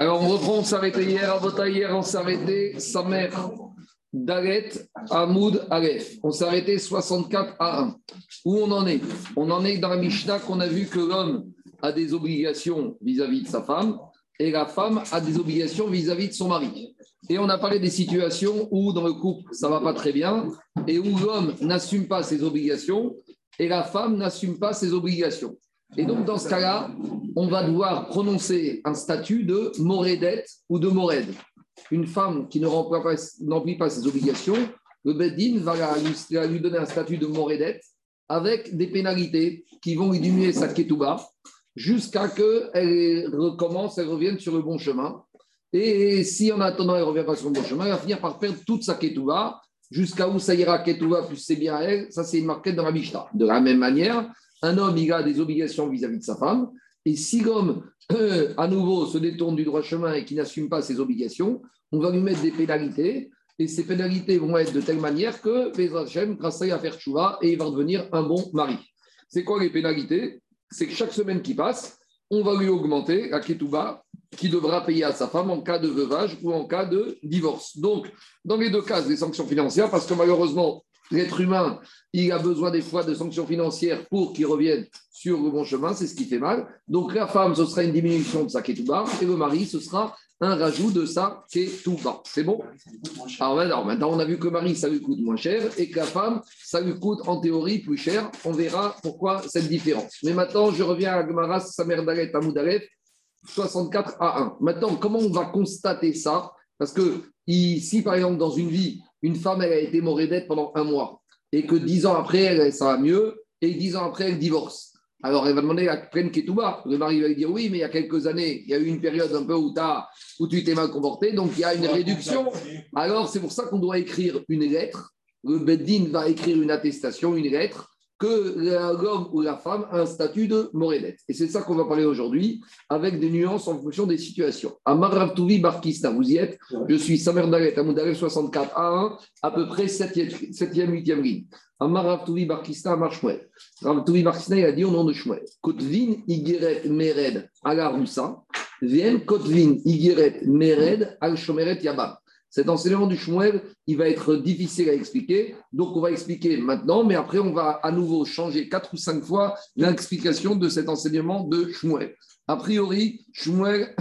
Alors, on reprend, on s'arrêtait hier, à hier, on s'arrêtait, sa mère, Dalet, Hamoud, Aleph. On s'arrêtait 64 à 1. Où on en est? On en est dans la Mishnah qu'on a vu que l'homme a des obligations vis-à-vis de sa femme et la femme a des obligations vis-à-vis de son mari. Et on a parlé des situations où dans le couple, ça va pas très bien et où l'homme n'assume pas ses obligations et la femme n'assume pas ses obligations. Et donc, dans ce cas-là, on va devoir prononcer un statut de morédette ou de mored. Une femme qui ne remplit pas, ses obligations, le Beddin va lui, donner un statut de morédette avec des pénalités qui vont lui diminuer sa ketouba jusqu'à ce qu'elle recommence, elle revienne sur le bon chemin. Et si en attendant, elle ne revient pas sur le bon chemin, elle va finir par perdre toute sa ketouba jusqu'à où ça ira ketouba plus c'est bien elle. Ça, c'est une marquette dans la Mishnah. De la même manière, un homme, il a des obligations vis-à-vis de sa femme. Et si l'homme, euh, à nouveau, se détourne du droit chemin et qui n'assume pas ses obligations, on va lui mettre des pénalités. Et ces pénalités vont être de telle manière que Bezrachem, grâce à faire chouva et il va devenir un bon mari. C'est quoi les pénalités? C'est que chaque semaine qui passe, on va lui augmenter la ketouba qui devra payer à sa femme en cas de veuvage ou en cas de divorce. Donc, dans les deux cas, des sanctions financières, parce que malheureusement, L'être humain, il a besoin des fois de sanctions financières pour qu'il revienne sur le bon chemin, c'est ce qui fait mal. Donc la femme, ce sera une diminution de sa ketouba, et le mari, ce sera un rajout de sa ketouba. C'est bon? Alors, maintenant, on a vu que le mari, ça lui coûte moins cher, et que la femme, ça lui coûte en théorie plus cher. On verra pourquoi cette différence. Mais maintenant, je reviens à Gmaras, sa mère d'Alet, Amoudalet, 64 à 1. Maintenant, comment on va constater ça? Parce que si, par exemple, dans une vie, une femme, elle a été morédette pendant un mois, et que dix ans après, elle, ça va mieux, et dix ans après, elle divorce. Alors, elle va demander à pleine Ketouba. Le mari va lui dire Oui, mais il y a quelques années, il y a eu une période un peu où, as, où tu t'es mal comporté, donc il y a une réduction. Alors, c'est pour ça qu'on doit écrire une lettre. Le Beddin va écrire une attestation, une lettre, que l'homme ou la femme a un statut de morédette. Et c'est ça qu'on va parler aujourd'hui, avec des nuances en fonction des situations. Amar Ravtouvi Barkista, vous y êtes Je suis Samer Dalet, Amoudarel 64 à 1, à peu près 7e, 8e ligne. Amar Ravtouvi Barkista, Amar Shmuel. Ravtouvi Barkista, il a dit au nom de Shmuel Kotvin Igeret Mered la Roussa, Vien Kotvin Igeret Mered Al Shomeret Yabam. Cet enseignement du Shmuel, il va être difficile à expliquer. Donc, on va expliquer maintenant, mais après, on va à nouveau changer quatre ou cinq fois l'explication de cet enseignement de Shmuel. A priori, Shmuel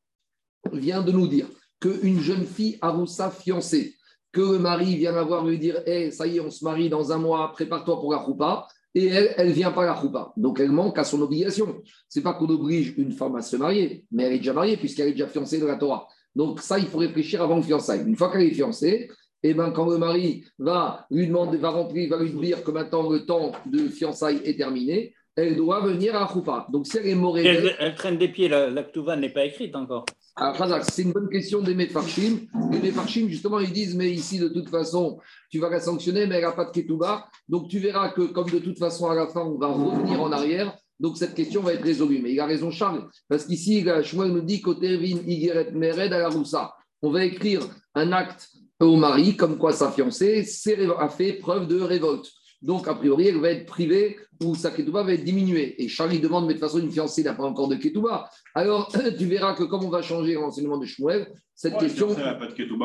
vient de nous dire qu'une jeune fille Aroussa fiancée, que le mari vient la voir lui dire hey, ça y est, on se marie dans un mois, prépare-toi pour la roupa. Et elle, elle vient pas la roupa. Donc, elle manque à son obligation. C'est pas qu'on oblige une femme à se marier, mais elle est déjà mariée puisqu'elle est déjà fiancée de la Torah. Donc ça, il faut réfléchir avant le fiançailles. Une fois qu'elle est fiancée, et eh ben, quand le mari va lui demander, va remplir, va lui dire que maintenant le temps de fiançailles est terminé, elle doit venir à Khoupa. Donc si elle est morée. Elle, traîne des pieds, la, la n'est pas écrite encore. Ah, c'est une bonne question des Mefarchim. Les Mefarchim, justement, ils disent Mais ici, de toute façon, tu vas la sanctionner, mais elle n'a pas de Ketouba. Donc tu verras que, comme de toute façon, à la fin, on va revenir en arrière. Donc cette question va être résolue. Mais il a raison Charles, parce qu'ici, Shmuel nous dit Kotervin Igeret Mered. On va écrire un acte au mari, comme quoi sa fiancée a fait preuve de révolte. Donc, a priori, elle va être privée ou sa ketouba va être diminuée. Et Charlie demande, mais de toute façon, une fiancée n'a pas encore de ketouba. Alors, tu verras que comme on va changer l'enseignement de Shmuel, cette question.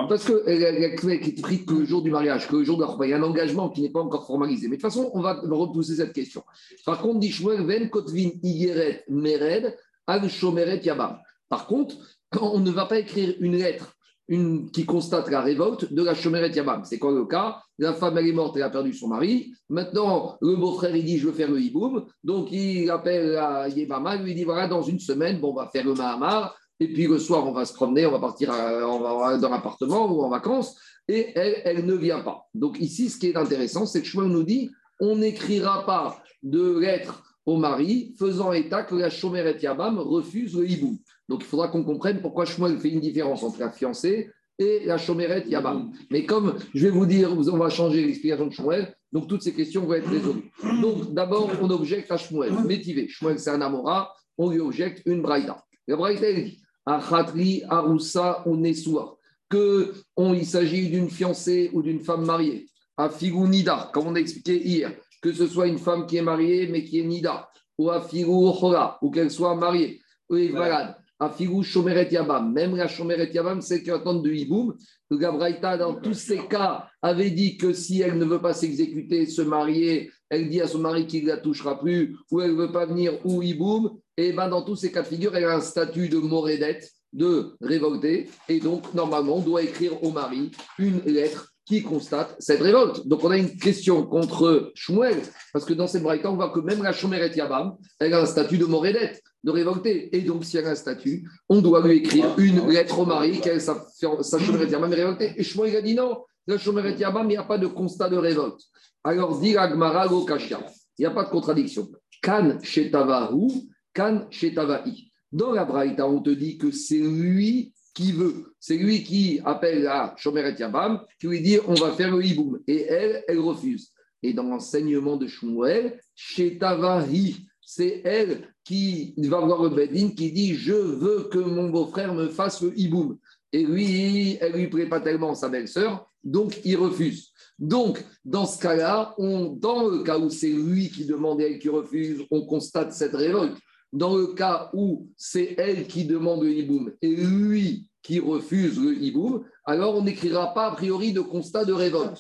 Parce qu'elle a pris que le jour du mariage, que le jour de la Il y a un engagement qui n'est pas encore formalisé. Mais de toute façon, on va repousser cette question. Par contre, dit Shmuel, Ven Kotvin Igeret Mered Al Shomeret Yabam. Par contre, on ne va pas écrire une lettre une, qui constate la révolte de la Shomeret Yabam. C'est quoi le cas? La femme, elle est morte, elle a perdu son mari. Maintenant, le beau-frère, il dit Je veux faire le hiboum. Donc, il appelle à Yébama, lui dit Voilà, dans une semaine, bon, on va faire le Mahamar. Et puis le soir, on va se promener, on va partir dans l'appartement ou en vacances. Et elle, ne vient pas. Donc, ici, ce qui est intéressant, c'est que Shmuel nous dit On n'écrira pas de lettre au mari faisant état que la Shomeret Yabam refuse le hiboum. Donc il faudra qu'on comprenne pourquoi Shmuel fait une différence entre la fiancée et la chomérette Yabam. Mais comme je vais vous dire, on va changer l'explication de Shmuel, donc toutes ces questions vont être résolues. Donc d'abord, on objecte à Shmuel, métivé. Shmuel, c'est un Amora, on lui objecte une Braïda. La Braïda, elle dit Achatri, Aroussa ou Nesua, qu'il s'agit d'une fiancée ou d'une femme mariée. À Figou Nida, comme on a expliqué hier, que ce soit une femme qui est mariée mais qui est Nida, ou à Figou ou qu'elle soit mariée, ou malade Afigou Shomeret Yabam, même la Shomeret Yabam, c'est qui attend de Hiboum. Le Gabraïta, dans tous ces cas, avait dit que si elle ne veut pas s'exécuter, se marier, elle dit à son mari qu'il ne la touchera plus, ou elle ne veut pas venir, ou Hiboum, et ben dans tous ces cas de figure, elle a un statut de morédette, de révolté, et donc normalement, on doit écrire au mari une lettre qui constate cette révolte. Donc on a une question contre Shmuel, parce que dans cette braïta, on voit que même la Shomeret Yabam, elle a un statut de morédette, de révolté. Et donc, s'il y a un statut, on doit lui écrire une lettre au mari, qu'elle sa, sa Shomeret Yabam est révoltée. Et Shmuel a dit non, la Shomeret Yabam, il n'y a pas de constat de révolte. Alors, dit Agmara Kashia, il n'y a pas de contradiction. Kan Shetavahu, Kan Shetavahi. Dans la braïta, on te dit que c'est lui qui veut. C'est lui qui appelle à Shomeret Yabam, qui lui dit on va faire le hiboum. Et elle, elle refuse. Et dans l'enseignement de Shmuel, Shetavahi, c'est elle qui va voir le Bedin qui dit Je veux que mon beau-frère me fasse le hiboum. Et lui, elle lui plaît pas tellement sa belle-sœur, donc il refuse. Donc, dans ce cas-là, dans le cas où c'est lui qui demande et elle qui refuse, on constate cette révolte. Dans le cas où c'est elle qui demande le hiboum et lui qui refuse le hiboum, alors on n'écrira pas a priori de constat de révolte.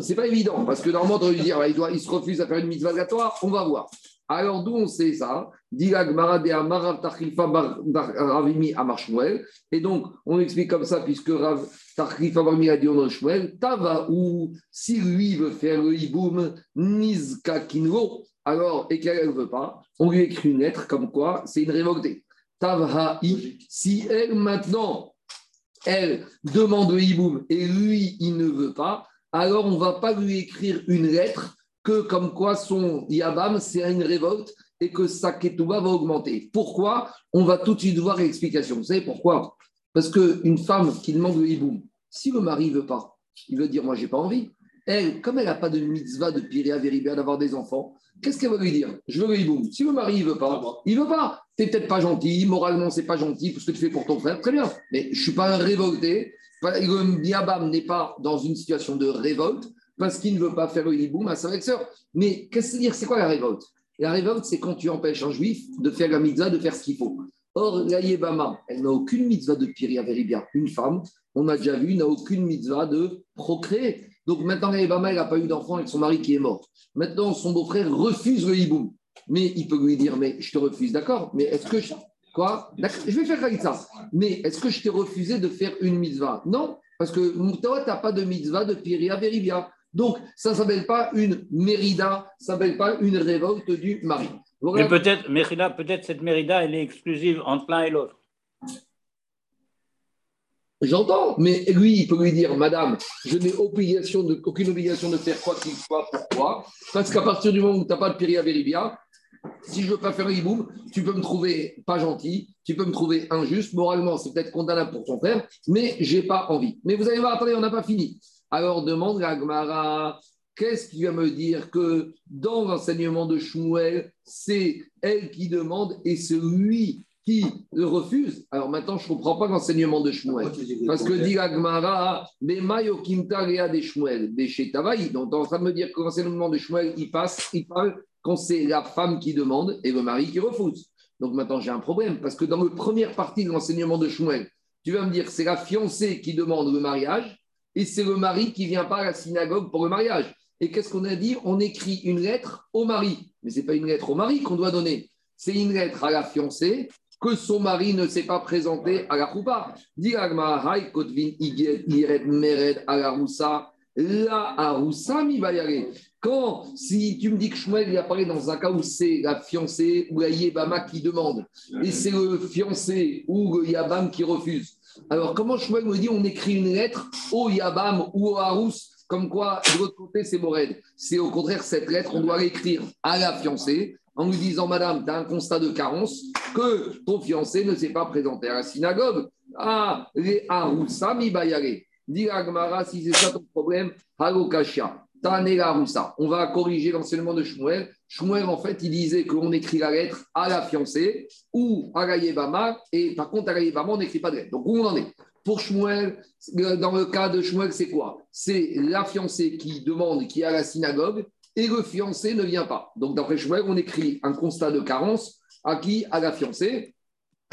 C'est pas évident, parce que normalement, on lui dire il, doit, il se refuse à faire une mitzvah on va voir. Alors d'où on sait ça? Et donc, on explique comme ça, puisque Rav Tachrifa Barmi a dit on Shmuel, Tava ou si lui veut faire le hiboum, Nizka Kinro, alors, et qu'elle ne veut pas, on lui écrit une lettre comme quoi c'est une révoltée. Tavha'i, si elle maintenant, elle demande le hiboum et lui, il ne veut pas, alors on ne va pas lui écrire une lettre que comme quoi son Yabam, c'est une révolte et que sa Ketouba va augmenter. Pourquoi? On va tout de suite voir l'explication. Vous savez pourquoi? Parce qu'une femme qui demande le hiboum, si le mari ne veut pas, il veut dire Moi, j'ai pas envie. Elle, comme elle n'a pas de mitzvah de Piria Veribia d'avoir des enfants, qu'est-ce qu'elle va lui dire? Je veux le hiboum. Si le mari ne veut pas, il ne veut pas. Tu peut-être pas gentil, moralement, c'est pas gentil pour ce que tu fais pour ton frère, très bien. Mais je ne suis pas un révolté. Le Yabam n'est pas dans une situation de révolte parce qu'il ne veut pas faire le hiboum à sa sœur. Mais qu'est-ce que dire? C'est quoi la révolte? La révolte, c'est quand tu empêches un juif de faire la mitzvah, de faire ce qu'il faut. Or, la Yébama, elle n'a aucune mitzvah de Piria Veribia. Une femme, on a déjà vu, n'a aucune mitzvah de procréer. Donc maintenant, la Yébama, elle n'a pas eu d'enfant avec son mari qui est mort. Maintenant, son beau-frère refuse le hiboum. Mais il peut lui dire, mais je te refuse, d'accord Mais est-ce que je... Quoi? Je vais faire ça. Mais est-ce que je t'ai refusé de faire une mitzvah? Non, parce que toi, tu n'as pas de mitzvah de Piria Veribia. Donc, ça ne s'appelle pas une mérida, ça ne s'appelle pas une révolte du mari. Mais peut-être, peut-être cette mérida, elle est exclusive entre l'un et l'autre. J'entends, mais lui, il peut lui dire, Madame, je n'ai aucune obligation de faire quoi qu'il soit. Pourquoi Parce qu'à partir du moment où tu n'as pas de péria véribia, si je veux pas faire hiboum, tu peux me trouver pas gentil, tu peux me trouver injuste. Moralement, c'est peut-être condamnable pour ton frère, mais j'ai pas envie. Mais vous allez voir, attendez, on n'a pas fini. Alors demande à Agmara, qu'est-ce qui va me dire que dans l'enseignement de Shmuel, c'est elle qui demande et c'est lui qui le refuse. Alors maintenant, je ne comprends pas l'enseignement de Shmuel. Parce que dit Agmara, mais Mayo Kimta des Shmuel, des Shetavaï. Donc, on est en train de me dire que l'enseignement de Shmuel, il passe, il parle quand c'est la femme qui demande et le mari qui refuse. Donc maintenant, j'ai un problème. Parce que dans la première partie de l'enseignement de Shmuel, tu vas me dire que c'est la fiancée qui demande le mariage et c'est le mari qui vient pas à la synagogue pour le mariage. Et qu'est-ce qu'on a dit? On écrit une lettre au mari. Mais ce n'est pas une lettre au mari qu'on doit donner. C'est une lettre à la fiancée que son mari ne s'est pas présenté à la choupa. La mi Quand, si tu me dis que Shmuel il apparaît dans un cas où c'est la fiancée ou la Yébama qui demande, et c'est le fiancé ou le Yabam qui refuse, alors, comment Shmuel me dit on écrit une lettre au Yabam ou au Harous, comme quoi de l'autre côté c'est Mored. C'est au contraire cette lettre, on doit l'écrire à la fiancée en lui disant Madame, tu as un constat de carence que ton fiancé ne s'est pas présenté à la synagogue. Ah, les Haroussa mi bayare. Dis Agmara, si c'est ça ton problème, Halokashia. On va corriger l'enseignement de Shmuel. Shmuel, en fait, il disait qu'on écrit la lettre à la fiancée ou à la et par contre, à la on n'écrit pas de lettre. Donc, où on en est? Pour Shmuel, dans le cas de Shmuel, c'est quoi? C'est la fiancée qui demande, qui est à la synagogue, et le fiancé ne vient pas. Donc, d'après Shmuel, on écrit un constat de carence à qui À la fiancée.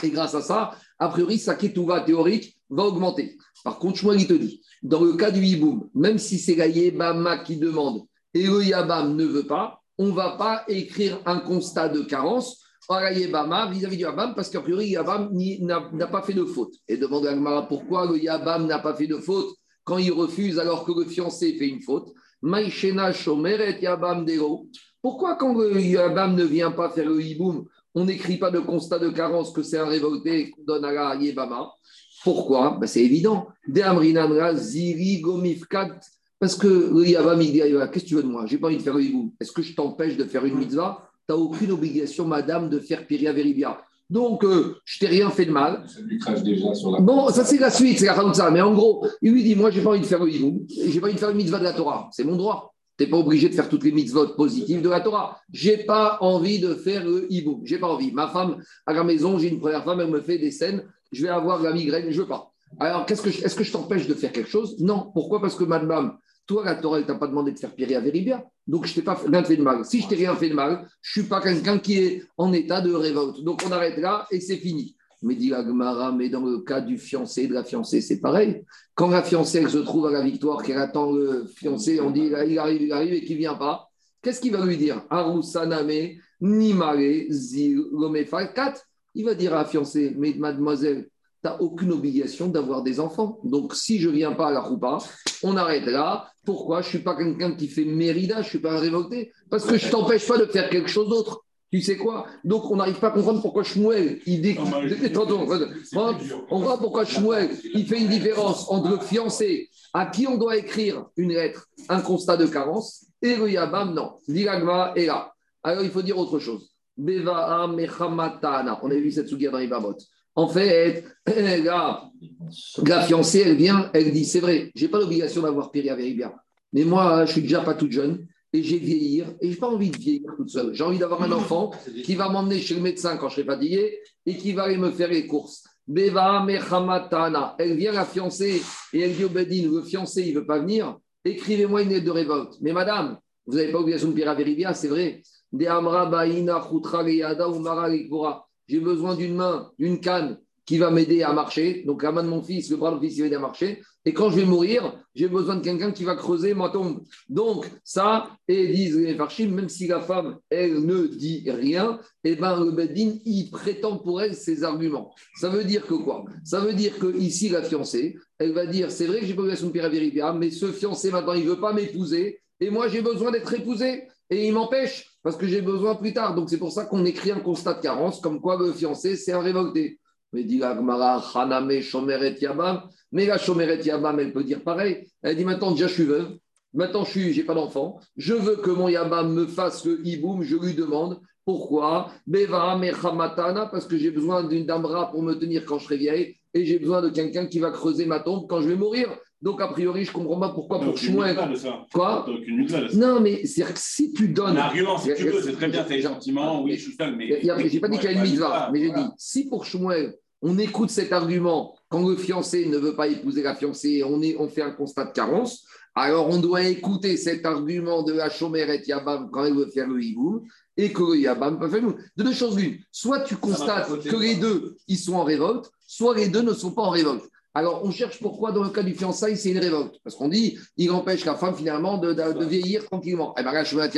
Et grâce à ça, a priori, sa ketouva théorique va augmenter. Par contre, Shmuel, il te dit, dans le cas du hiboum, même si c'est la Yébama qui demande et le Yabam ne veut pas, on ne va pas écrire un constat de carence à la vis-à-vis du Yabam, parce qu'a priori, Yabam n'a pas fait de faute. Et demande à Gmara pourquoi le Yabam n'a pas fait de faute quand il refuse alors que le fiancé fait une faute? Maïchena Shomeret Yabam Dero. Pourquoi quand le Yabam ne vient pas faire le hiboum, on n'écrit pas de constat de carence que c'est un révolté qu'on donne à la Yébama pourquoi? Ben, C'est évident. Parce que le Yabam, il dit Qu'est-ce que tu veux de moi? J'ai pas envie de faire le hibou. Est-ce que je t'empêche de faire une mitzvah? Tu n'as aucune obligation, madame, de faire Piria Veribia. Donc, euh, je t'ai rien fait de mal. Bon, ça c'est la suite, c'est la ça. Mais en gros, il lui dit Moi, j'ai pas envie de faire le hibou. J'ai pas envie de faire une mitzvah de la Torah. C'est mon droit. Tu n'es pas obligé de faire toutes les mitzvot positives de la Torah. J'ai pas envie de faire le hibou. J'ai pas envie. Ma femme, à la maison, j'ai une première femme, elle me fait des scènes je vais avoir la migraine, je veux pas. Alors, qu'est-ce que est-ce que je t'empêche de faire quelque chose? Non. Pourquoi? Parce que madame, toi, la Torah, elle t'a pas demandé de faire Pierre à Véribia. Donc, je t'ai pas rien fait de mal. Si je t'ai rien fait de mal, je suis pas quelqu'un qui est en état de révolte. Donc, on arrête là et c'est fini. Mais dit Agmara, mais dans le cas du fiancé, de la fiancée, c'est pareil. Quand la fiancée, elle se trouve à la victoire, qu'elle attend le fiancé, on dit il arrive, il arrive et qu'il vient pas. Qu'est-ce qu'il va lui dire? Arusaname, Nimare. Il va dire à la fiancée, mais mademoiselle, tu n'as aucune obligation d'avoir des enfants. Donc, si je ne viens pas à la roupa, on arrête là. Pourquoi? Je ne suis pas quelqu'un qui fait mérida, je ne suis pas un révolté. Parce que je ne t'empêche pas de faire quelque chose d'autre. Tu sais quoi? Donc, on n'arrive pas à comprendre pourquoi Shmuel, il dit... On voit pourquoi Shmuel, il fait une différence entre le fiancé à qui on doit écrire une lettre, un constat de carence, et le Yabam, non. L'Iragma est là. Alors, il faut dire autre chose. Mechamatana. On a vu cette souga dans les En fait, la, la, fiancée, elle vient, elle dit c'est vrai, j'ai pas l'obligation d'avoir Péria Veribia. Mais moi, je suis déjà pas toute jeune et j'ai vieillir et j'ai pas envie de vieillir toute seule. J'ai envie d'avoir un enfant qui va m'emmener chez le médecin quand je serai fatigué et qui va aller me faire les courses. Beva mechamatana. Elle vient la fiancée et elle dit au Bedin, le fiancé, il veut pas venir. Écrivez-moi une lettre de révolte. Mais madame, vous n'avez pas l'obligation de Péria Veribia, c'est vrai. J'ai besoin d'une main, d'une canne qui va m'aider à marcher. Donc la main de mon fils, le bras de mon fils, il va m'aider à marcher. Et quand je vais mourir, j'ai besoin de quelqu'un qui va creuser ma tombe. Donc ça, et disent les Farchim, même si la femme, elle ne dit rien, et eh ben le Bedin, il prétend pour elle ses arguments. Ça veut dire que quoi? Ça veut dire que ici, la fiancée, elle va dire, c'est vrai que j'ai pas besoin de pire mais ce fiancé maintenant, il veut pas m'épouser, et moi j'ai besoin d'être épousé, et il m'empêche parce que j'ai besoin plus tard. Donc c'est pour ça qu'on écrit un constat de carence, comme quoi le fiancé, c'est un révolté. Mais dit Agmara, Haname, Shomeret Yabam. Mais la Shomeret Yabam, elle peut dire pareil. Elle dit maintenant, déjà, je suis veuve. Maintenant, je n'ai pas d'enfant. Je veux que mon Yabam me fasse le hiboum. Je lui demande pourquoi Beva Mechamatana, parce que j'ai besoin d'une damra pour me tenir quand je serai vieille. Et j'ai besoin de quelqu'un qui va creuser ma tombe quand je vais mourir. Donc, a priori, je comprends pas pourquoi pour Shmuel. Quoi Non, mais c'est que si tu donnes. Un argument, si tu veux, c'est très bien, c'est gentiment, oui, je suis seul, mais. J'ai pas dit qu'il y a une mitzvah, mais j'ai dit, si pour Shmuel, on écoute cet argument quand le fiancé ne veut pas épouser la fiancée, on, est, on fait un constat de carence, alors on doit écouter cet argument de la Shomeret Yabam quand elle veut faire le hiboum et que le Yabam peut faire nous. De deux choses l'une. Soit tu constates que les deux, ils sont en révolte, soit les deux ne sont pas en révolte. Alors, on cherche pourquoi, dans le cas du fiançailles, c'est une révolte. Parce qu'on dit, il empêche la femme, finalement, de, vieillir tranquillement. Et eh bien là, Shmuel.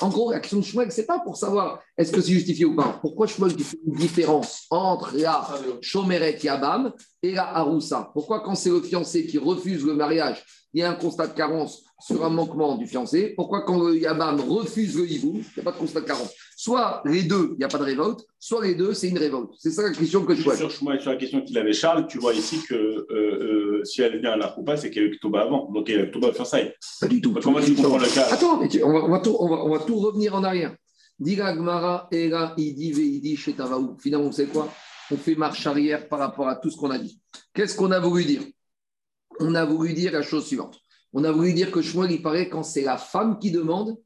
En gros, la question de Shmuel, c'est pas pour savoir est-ce que c'est justifié ou pas. Pourquoi Shmuel fait une différence entre la Shomeret Yabam et la Haroussa? Pourquoi, quand c'est le fiancé qui refuse le mariage, il y a un constat de carence sur un manquement du fiancé? Pourquoi quand le Yabam refuse le hibou, il n'y a pas de constat de carence? Soit les deux, il n'y a pas de révolte, soit les deux, c'est une révolte. C'est ça la question que je vois. Sur, sur la question qu'il avait Charles, tu vois ici que euh, euh, si elle vient à la Koupa, c'est qu'elle est Ktoba avant. Donc elle est Ktoba fiançailles. Pas du tout. Comment tu comprends le cas Attends, on, va, on, va tout, on, va, tout, revenir en arrière. Diga Gmara, Era, Idi, Veidi, Shetavaou. Finalement, c'est quoi? On fait marche arrière par rapport à tout ce qu'on a dit. Qu'est-ce qu'on a voulu dire? On a voulu dire la chose suivante on a voulu dire que Shmuel, il paraît quand c'est la femme qui demande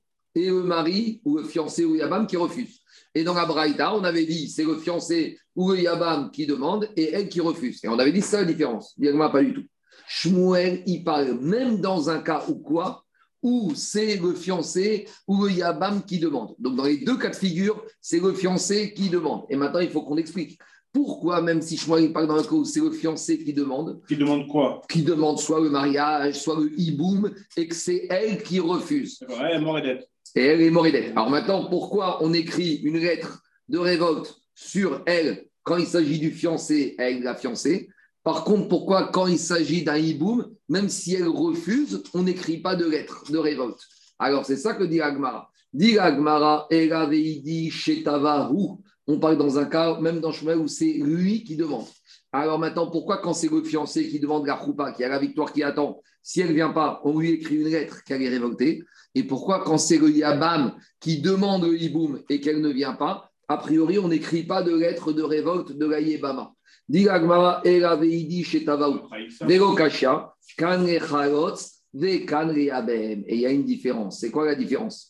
et le mari ou le fiancé ou le Yabam qui refuse. Et dans la Braïta, on avait dit c'est le fiancé ou le Yabam qui demande et elle qui refuse. Et on avait dit c'est la différence. Bien pas du tout. Shmuel, il parle même dans un cas où quoi où c'est le fiancé ou le Yabam qui demande. Donc dans les deux cas de figure, c'est le fiancé qui demande. Et maintenant, il faut qu'on explique. Pourquoi, même si Shmuel parle dans le cas où c'est le fiancé qui demande Qui demande quoi? Qui demande soit le mariage, soit le hiboum, et que c'est elle qui refuse. Elle est mort et. Et elle est morte Alors maintenant, pourquoi on écrit une lettre de révolte sur elle quand il s'agit du fiancé, elle, la fiancée? Par contre, pourquoi quand il s'agit d'un hiboum, même si elle refuse, on n'écrit pas de lettre de révolte? Alors c'est ça que dit Agmara. Dit Agmara, elle avait dit chez Tavahu. On parle dans un cas, même dans chemin où c'est lui qui demande. Alors maintenant, pourquoi quand c'est le fiancé qui demande la choupa, qui a la victoire qui attend, si elle ne vient pas, on lui écrit une lettre qu'elle est révoltée? Et pourquoi quand c'est le Yabam qui demande le hiboum et qu'elle ne vient pas, a priori, on n'écrit pas de lettre de révolte de la Yebama Et il y a une différence. C'est quoi la différence?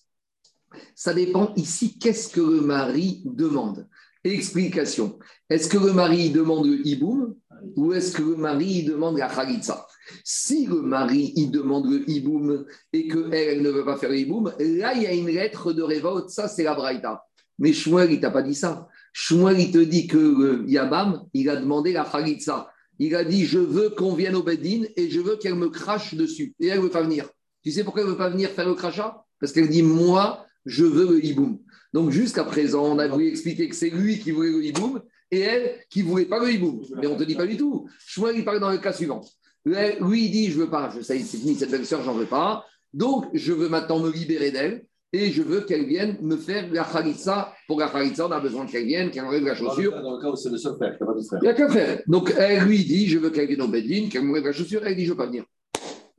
Ça dépend ici, qu'est-ce que le mari demande Explication. Est-ce que le mari demande le hiboum ou est-ce que le mari demande la khalitsa? Si le mari demande le hiboum et qu'elle elle ne veut pas faire le hiboum, là il y a une lettre de révolte, ça c'est la braïta. Mais Shmuel il t'a pas dit ça. Shmuel il te dit que Yabam il a demandé la khalitsa. Il a dit je veux qu'on vienne au Bedin et je veux qu'elle me crache dessus. Et elle ne veut pas venir. Tu sais pourquoi elle ne veut pas venir faire le crachat? Parce qu'elle dit moi je veux le hiboum. Donc jusqu'à présent, on a voulu expliquer que c'est lui qui voulait le hiboum et elle qui ne voulait pas le hiboum. Mais on ne te dit pas du tout. Shmuel, il parle dans le cas suivant. Lui, il dit, je ne veux pas, je sais, c'est fini, cette belle-sœur, j'en veux pas. Donc, je veux maintenant me libérer d'elle et je veux qu'elle vienne me faire la khalitsa. Pour la khalitsa, on a besoin qu'elle vienne, qu'elle enlève la chaussure. Dans le cas où c'est le seul frère, il n'y a qu'un frère. Donc, elle lui dit, je veux qu'elle vienne au Bedin, qu'elle m'enlève la chaussure. Elle dit, je ne veux pas venir.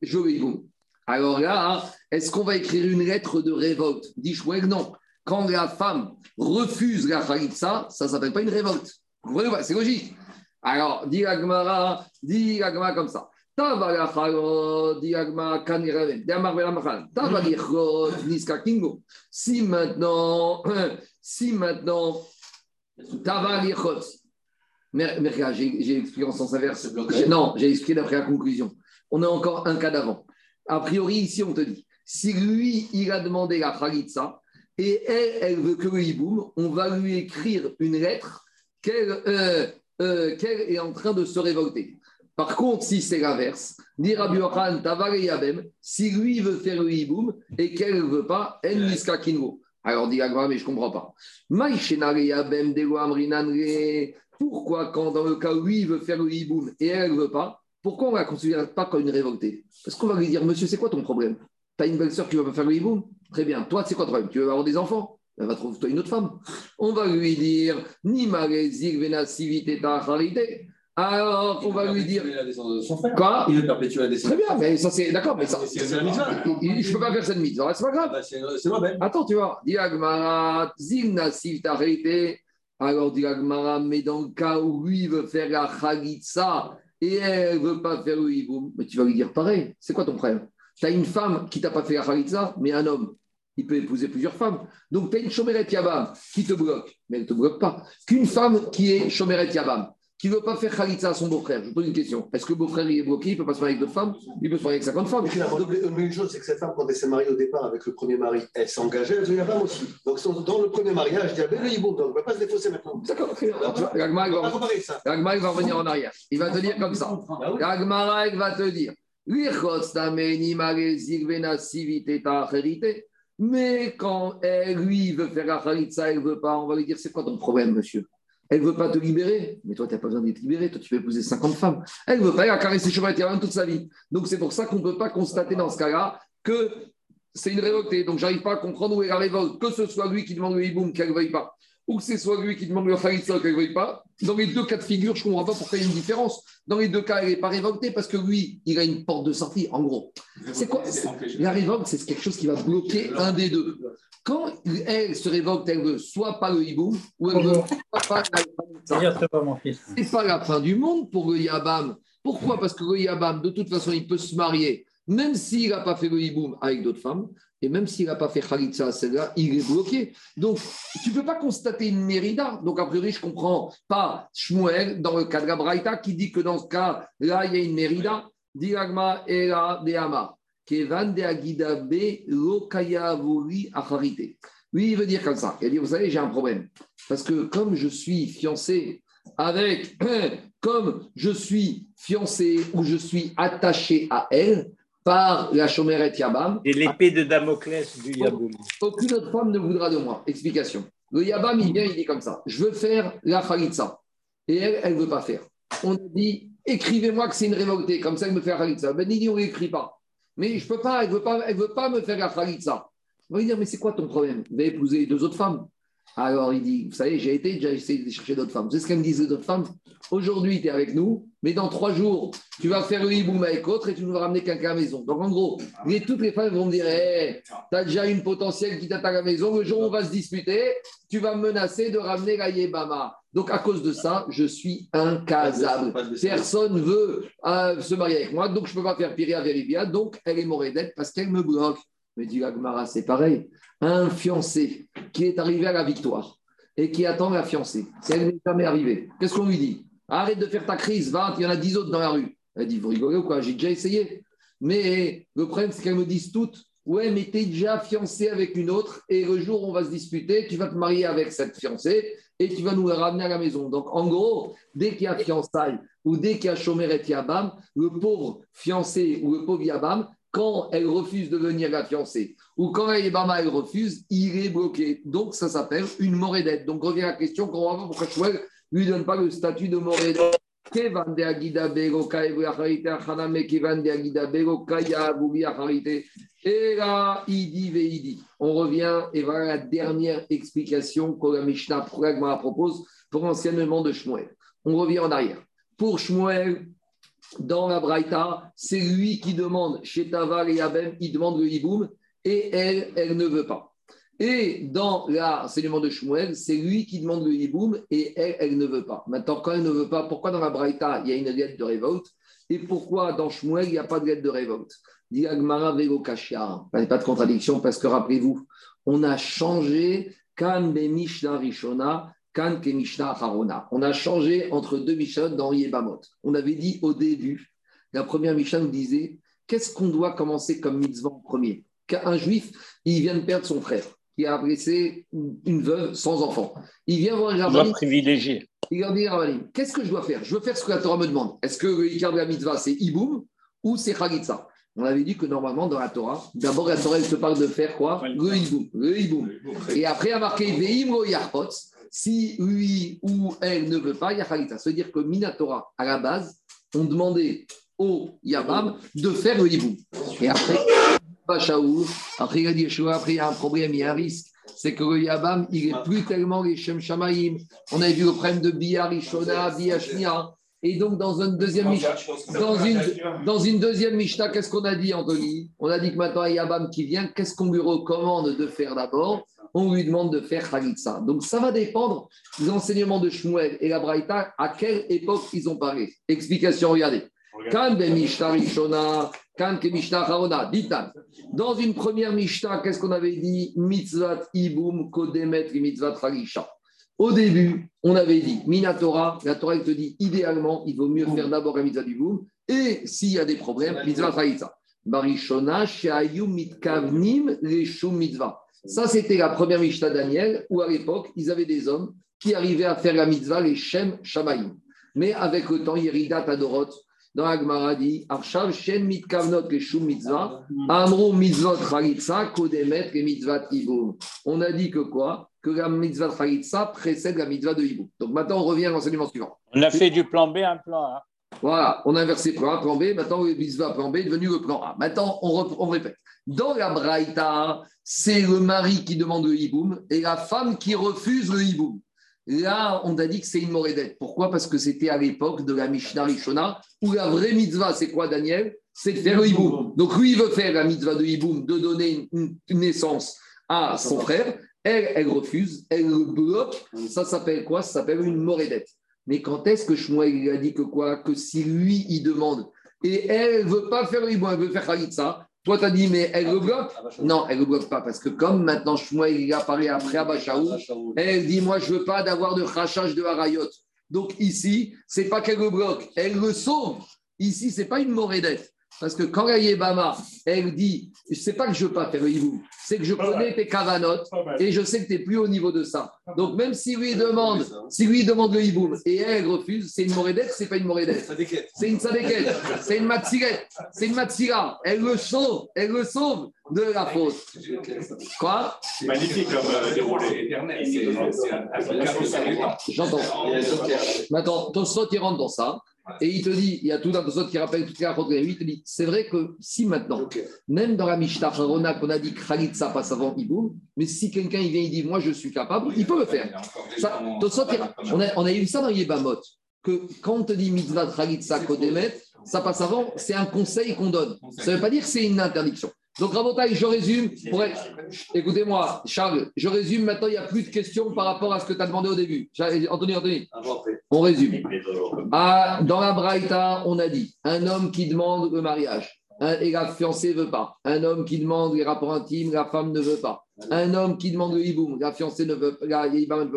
Je veux hiboum. Alors là, est-ce qu'on va écrire une lettre de révolte? Dit Shmuel, non. Quand la femme refuse la khalitsa, ça ne s'appelle pas une révolte. Vous voyez, c'est logique. Alors, dit Agmara, dit Agmara comme ça. Si maintenant, si maintenant, j'ai expliqué en sens inverse. Non, j'ai expliqué d'après la conclusion. On a encore un cas d'avant. A priori, ici, on te dit, si lui, il a demandé la khalitsa, et elle, elle veut que le hiboum, on va lui écrire une lettre euh, euh, qu'elle est en train de se révolter. Par contre, si c'est l'inverse, Yabem, si lui veut faire le hiboum et qu'elle ne veut pas, elle niska kingo. Alors, dit mais je ne comprends pas. Pourquoi, quand dans le cas où lui veut faire le hiboum et elle ne veut pas, pourquoi on ne la considère pas comme une révoltée Parce qu'on va lui dire, monsieur, c'est quoi ton problème? Tu as une belle-sœur qui ne veut pas faire le hiboum Très bien. Toi, c'est quoi ton problème? Tu veux avoir des enfants? Elle va trouver toi une autre femme. On va lui dire Ni alors, on va lui dire. Quoi? Il veut perpétuer la descendance. Très bien, mais ça c'est. D'accord, mais ça. C'est la mitzvah. Je ne peux pas faire cette mitzvah, c'est pas grave. Bah, c'est moi-même. Attends, tu vois. Diagmara, Zilna arrêté. Alors, Diagmara, mais dans le cas où lui veut faire la Khagitsa et elle ne veut pas faire le hiboum, mais tu vas lui dire pareil. C'est quoi ton problème? Tu as une femme qui t'a pas fait la khalitza, mais un homme, il peut épouser plusieurs femmes. Donc, tu as une chomeret yabam qui te bloque, mais elle ne te bloque pas. Qu'une femme qui est chomeret yabam, qui ne veut pas faire khalitza à son beau-frère, je vous pose une question. Est-ce que le beau-frère est bloqué Il ne peut pas se marier avec d'autres femmes? Il peut se marier avec 50 femmes. Mais une chose, c'est que cette femme, quand elle s'est mariée au départ avec le premier mari, elle s'est engagée avec le yabam aussi. Donc, dans le premier mariage, il y avait le hiboum, donc on ne peut pas se défausser maintenant. D'accord, L'agma, va... va revenir en arrière. Il va te dire comme ça. L'agma, va te dire. Mais quand elle, lui, veut faire la khalitsa, elle ne veut pas, on va lui dire c'est quoi ton problème, monsieur? Elle ne veut pas te libérer, mais toi, tu n'as pas besoin d'être libéré, toi, tu peux épouser 50 femmes. Elle ne veut pas, elle a caressé chemin toute sa vie. Donc, c'est pour ça qu'on ne peut pas constater dans ce cas-là que c'est une révoltée. Donc, j'arrive pas à comprendre où est la révolte, que ce soit lui qui demande le hiboum, qu'elle ne veuille pas ou que c'est soit lui qui demande le khalitsa qu'elle ne veuille pas. Dans les deux cas de figure, je ne comprends pas pourquoi il y a une différence. Dans les deux cas, elle n'est pas révoltée parce que lui, il a une porte de sortie, en gros. C'est quoi La révolte, c'est quelque chose qui va bloquer un des deux. Quand elle se révolte, elle veut soit pas le hibou, ou elle veut pas la C'est pas la fin du monde pour le yabam. Pourquoi? Parce que le yabam, de toute façon, il peut se marier, même s'il n'a pas fait le hiboum avec d'autres femmes. Et même s'il n'a pas fait Khalitsa à celle-là, il est bloqué. Donc, tu ne peux pas constater une mérida. Donc, a priori, je ne comprends pas Shmuel, dans le cas de la Braïta, qui dit que dans ce cas-là, il y a une mérida. Diagma era deama. Kevan de agidabe lokaya vuri acharite. Lui, il veut dire comme ça. Il dit, vous savez, j'ai un problème. Parce que comme je suis fiancé avec, comme je suis fiancé ou je suis attaché à elle par la Shomeret Yabam. Et l'épée de Damoclès du Yaboum. Aucune autre femme ne voudra de moi. Explication. Le Yabam, il vient, il dit comme ça Je veux faire la Khalitsa. Et elle, elle ne veut pas faire. On a dit Écrivez-moi que c'est une révoltée, comme ça, elle me fait la Khalitsa. Ben, dit On n'écrit pas. Mais je ne peux pas, elle ne veut, pas, elle veut pas me faire la Khalitsa. On va lui dire Mais c'est quoi ton problème? Vous avez épousé deux autres femmes. Alors il dit, vous savez, j'ai été déjà essayé de chercher d'autres femmes. C'est ce qu'elle me disent d'autres femmes. Aujourd'hui, tu es avec nous, mais dans trois jours, tu vas faire le hiboum avec autre et tu nous vas ramener quelqu'un à la maison. Donc en gros, toutes les femmes vont me dire, hey, tu as déjà une potentielle qui t'attend à la maison, le jour où on va se disputer, tu vas me menacer de ramener la Yébama. Donc à cause de ça, je suis incasable. Personne ne veut euh, se marier avec moi, donc je ne peux pas faire Piria Veribia, donc elle est d'être parce qu'elle me bloque. Mais dit Agmara, c'est pareil un fiancé qui est arrivé à la victoire et qui attend la fiancée, si elle n'est jamais arrivée, qu'est-ce qu'on lui dit? Arrête de faire ta crise, va, il y en a dix autres dans la rue. Elle dit, vous rigolez ou quoi? J'ai déjà essayé. Mais le problème, c'est qu'elles me disent toutes, ouais, mais t'es déjà fiancé avec une autre et le jour où on va se disputer, tu vas te marier avec cette fiancée et tu vas nous ramener à la maison. Donc, en gros, dès qu'il y a fiançailles ou dès qu'il y a Chomeret Yabam, le pauvre fiancé ou le pauvre Yabam, quand elle refuse de venir la fiancée ou quand Ebama elle refuse, il est bloqué. Donc ça s'appelle une morédette. Donc revient la question qu'on va voir pourquoi lui donne pas le statut de morédette. Et là, il dit, On revient et voilà la dernière explication que la Mishnah propose pour l'enseignement de Shmuel. On revient en arrière. Pour Shmuel, dans la Braïta, c'est lui qui demande, chez et Abem, il demande le hiboum, et elle, elle ne veut pas. Et dans l'enseignement de Shmuel, c'est lui qui demande le hiboum, et elle, elle ne veut pas. Maintenant, quand elle ne veut pas, pourquoi dans la Braïta, il y a une lettre de révolte, et pourquoi dans Shmuel, il n'y a pas de lettre de révolte? Dit Agmara Vego Kashia. Pas de contradiction, parce que rappelez-vous, on a changé Kan Mishnah Rishona Kan Mishnah Harona. On a changé entre deux Mishnah dans Yebamot. On avait dit au début, la première Mishnah nous disait qu'est-ce qu'on doit commencer comme mitzvah en premier? Qu'un juif, il vient de perdre son frère, qui a blessé une veuve sans enfant. Il vient voir un doit privilégier. Il leur dit qu'est-ce que je dois faire? Je veux faire ce que la Torah me demande. Est-ce que le Icar de la mitzvah, c'est Iboum ou c'est Chagitza? On avait dit que normalement, dans la Torah, d'abord, la Torah, elle se parle de faire quoi? Le hiboum. Le hiboum. Et après, il a marqué Veim Yarpot si lui ou elle ne veut pas, il y a Khalita. Ça veut dire que Minatora, à la base, on demandait au Yabam de faire le hibou. Et après, après il a dit après il y a un problème, il y a un risque. C'est que le Yabam, il n'est plus tellement les Shem Shamaim. On avait vu le problème de Bia Rishona, Bia Shnia. Et donc, dans une deuxième Mishnah, dans une, deuxième Mishnah, qu'est-ce qu'on a dit, Anthony? On a dit que maintenant, il a Yabam qui vient. Qu'est-ce qu'on lui recommande de faire d'abord? On lui demande de faire Khalitsa. Donc ça va dépendre des enseignements de Shmuel et la Braïta, à quelle époque ils ont parlé. Explication, regardez. Dans une première Mishnah, qu'est-ce qu'on avait dit? Mitzvat Ibum Kodemet Mitzvat Khalisha. Au début, on avait dit Minatora, la Torah te dit idéalement, il vaut mieux faire d'abord la Mitzvah Ibum, et s'il y a des problèmes, Mitzvah Khalitsa. Barishona, Sheayum Mitkavnim, Leshum Mitzvah. Ça, c'était la première Mishnah Daniel, où à l'époque, ils avaient des hommes qui arrivaient à faire la mitzvah, les Shem Shamaim. Mais avec le temps, Yeridat Adorot, dans la Gemara dit Arshav Shem Mitkavnot les Shum Mitzvah, Amru Mitzvot Chalitza, Kodemet les Mitzvah Iboum. On a dit que quoi? Que la Mitzvah Chalitza précède la Mitzvah de Iboum. Donc maintenant, on revient à l'enseignement suivant. On a fait du plan B un plan A. Voilà, on a inversé plan A, plan B. Maintenant, le Mitzvah plan B est devenu le plan A. Maintenant, on, répète. Dans la Braïta, c'est le mari qui demande le hiboum et la femme qui refuse le hiboum. Là, on a dit que c'est une morédette. Pourquoi? Parce que c'était à l'époque de la Mishnah Rishona, où la vraie mitzvah, c'est quoi, Daniel? C'est de faire le hiboum. Donc lui, il veut faire la mitzvah de hiboum, de donner une, naissance à son frère. Elle, elle refuse, elle le bloque. Ça s'appelle quoi? Ça s'appelle une morédette. Mais quand est-ce que Shmuel a dit que quoi? Que si lui, il demande, et elle ne veut pas faire le hiboum, elle veut faire Khalitsa, toi, tu as dit, mais elle le bloque? Non, elle ne le bloque pas, parce que comme maintenant Shmuel il apparaît après Abachaou, elle dit, moi, je ne veux pas d'avoir de crachage de harayot. Donc ici, c'est pas qu'elle le bloque, elle le sauve. Ici, c'est pas une morédette. Parce que quand la Yébama, elle dit, c'est pas que je veux pas faire le hibou, c'est que je connais tes cavanotes et je sais que tu n'es plus au niveau de ça. Donc même si lui demande, si lui demande le hibou et elle refuse, c'est une morédette, c'est pas une morédette. C'est une sadéquette, c'est une matzirette, c'est une matzira. Elle le sauve, elle le sauve de la faute. Quoi? Magnifique comme euh, déroulé. J'entends. Maintenant, Tosot, il rentre dans ça. Et il te dit, il y a tout un Tosot qui rappelle toutes les racontes il te dit, c'est vrai que si maintenant, même dans la Mishnah Rona, qu'on a dit que ça passe avant Iboum, mais si quelqu'un il vient il dit, moi je suis capable, il peut le faire. Ça, Tosot, on, a, on a eu ça dans Yébamot, que quand on te dit mitzvah Khalitsa Kodemet, ça passe avant, c'est un conseil qu'on donne. Ça ne veut pas dire que c'est une interdiction. Donc, Rabotaï, je résume. Pour... Écoutez-moi, Charles, je résume. Maintenant, il n'y a plus de questions par rapport à ce que tu as demandé au début. Anthony, Anthony, on résume. Ah, dans la Braïta, on a dit un homme qui demande le mariage et la fiancée ne veut pas. Un homme qui demande les rapports intimes, la femme ne veut pas. Un homme qui demande le hiboum, la fiancée ne veut,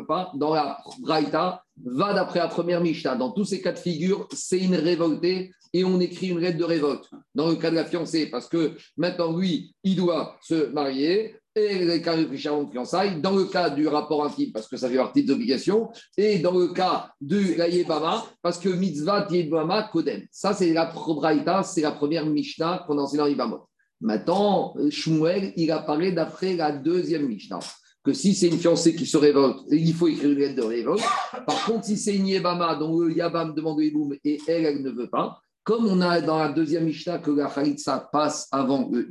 pas. Dans la Braïta, va d'après la première Mishnah. Dans tous ces cas de figure, c'est une révoltée et on écrit une lettre de révolte. Dans le cas de la fiancée, parce que maintenant, lui, il doit se marier, et les cas de fiançailles, dans le cas du rapport intime, parce que ça fait partie des obligations, et dans le cas de la Yébama, parce que mitzvah Yébama Kodem. Ça, c'est la Braïta, c'est la première Mishnah qu'on enseigne dans Yébamot. Maintenant, Shmuel, il apparaît d'après la deuxième Mishnah que si c'est une fiancée qui se révolte, il faut écrire une lettre de révolte. Par contre, si c'est une Yébama dont le Yabam demande le et elle, elle ne veut pas, comme on a dans la deuxième Mishnah que la Khalitsa passe avant le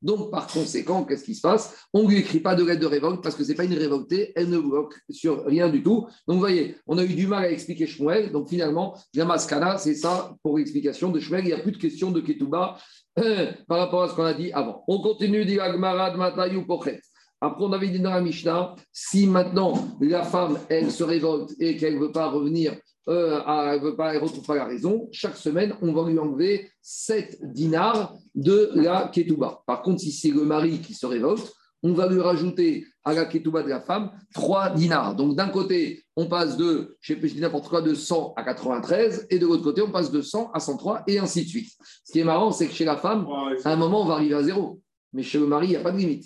donc par conséquent, qu'est-ce qui se passe? On ne lui écrit pas de lettre de révolte parce que ce n'est pas une révoltée, elle ne bloque sur rien du tout. Donc vous voyez, on a eu du mal à expliquer Shmuel, donc finalement, Yamaskana, c'est ça pour l'explication de Shmuel, il n'y a plus de question de Ketouba euh, par rapport à ce qu'on a dit avant. On continue, dit Agmarad Matayou Pochet. Après, on avait dit dans la Mishnah, si maintenant la femme, elle se révolte et qu'elle ne veut pas revenir euh, elle ne veut pas, retrouve pas la raison, chaque semaine, on va lui enlever 7 dinars de la ketouba. Par contre, si c'est le mari qui se révolte, on va lui rajouter à la ketouba de la femme 3 dinars. Donc d'un côté, on passe de, je sais n'importe quoi, de 100 à 93, et de l'autre côté, on passe de 100 à 103, et ainsi de suite. Ce qui est marrant, c'est que chez la femme, à un moment, on va arriver à zéro. Mais chez le mari, il n'y a pas de limite.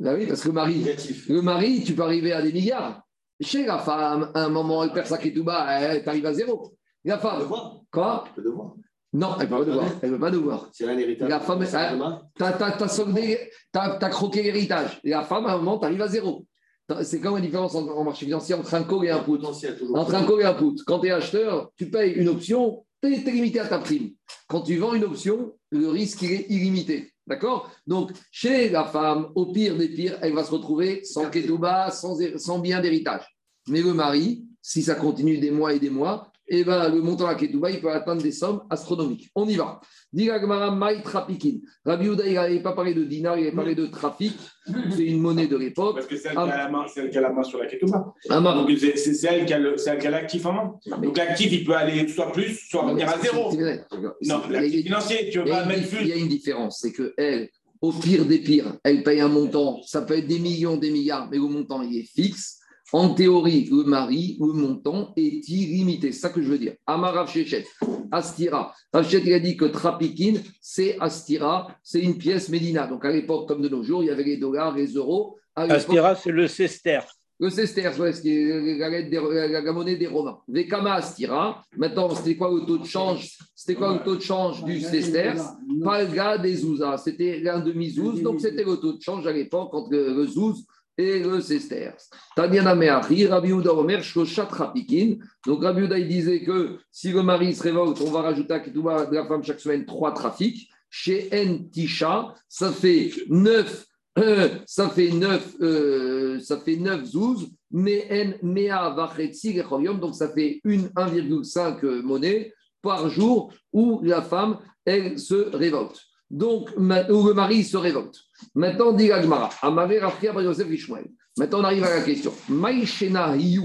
Bah oui, parce que le mari, le mari, tu peux arriver à des milliards. Chez la femme, à un moment, elle perd sa ketouba, elle arrive à zéro. La femme. Quoi Non, elle ne peut pas devoir. Elle veut pas devoir. C'est un héritage. La femme, tu as, croqué l'héritage. La femme, à un moment, tu arrives à zéro. C'est comme la différence en, marché financier entre un call et un put. Entre un call et un put. Quand tu es acheteur, tu payes une option, tu es, limité à ta prime. Quand tu vends une option, le risque est illimité. D'accord? Donc, chez la femme, au pire des pires, elle va se retrouver sans ketouba, sans, sans bien d'héritage. Mais le mari, si ça continue des mois et des mois, eh ben, le montant à ketouba, il peut atteindre des sommes astronomiques. On y va. Trapikin. Rabbi Uda, il n'avait pas parlé de dinar, il avait parlé de trafic. C'est une monnaie de l'époque. Parce que c'est elle, qui a la main sur la ketouba. Donc c'est elle, qui a l'actif en main. Donc l'actif, il peut aller soit plus, soit revenir à zéro. Non, l'actif financier, tu veux pas mettre plus. Il y a une différence, c'est que elle, au pire des pires, elle paye un montant, ça peut être des millions, des milliards, mais le montant, il est fixe. En théorie, le mari, le montant est illimité. C'est ça que je veux dire. Amarav Shechet, Astira. Rav il a dit que Trapikin, c'est Astira, c'est une pièce Médina. Donc à l'époque, comme de nos jours, il y avait les dollars, les euros. Astira, c'est le sester. Le sester, c'est la, monnaie des Romains. Vekama Astira. Maintenant, c'était quoi le taux de change? C'était quoi le taux de change du sester Palga des Zouza. C'était l'un demi-zouz. Donc c'était le taux de change à l'époque entre le zouz et le Sester. Taniana Meachi, Rabbi Omer, Shoshat Rapikin. Donc Rabbi il disait que si le mari se révolte, on va rajouter à la femme chaque semaine trois trafics. Chez En Tisha, ça fait neuf. Euh, ça fait neuf, euh, ça fait neuf zouz, mais en mea vachetzi donc ça fait une 1,5 monnaie par jour où la femme elle se révolte. Donc le mari se révolte. Maintenant, dit Agmara, Maintenant, on arrive à la question. Maïchena hiyu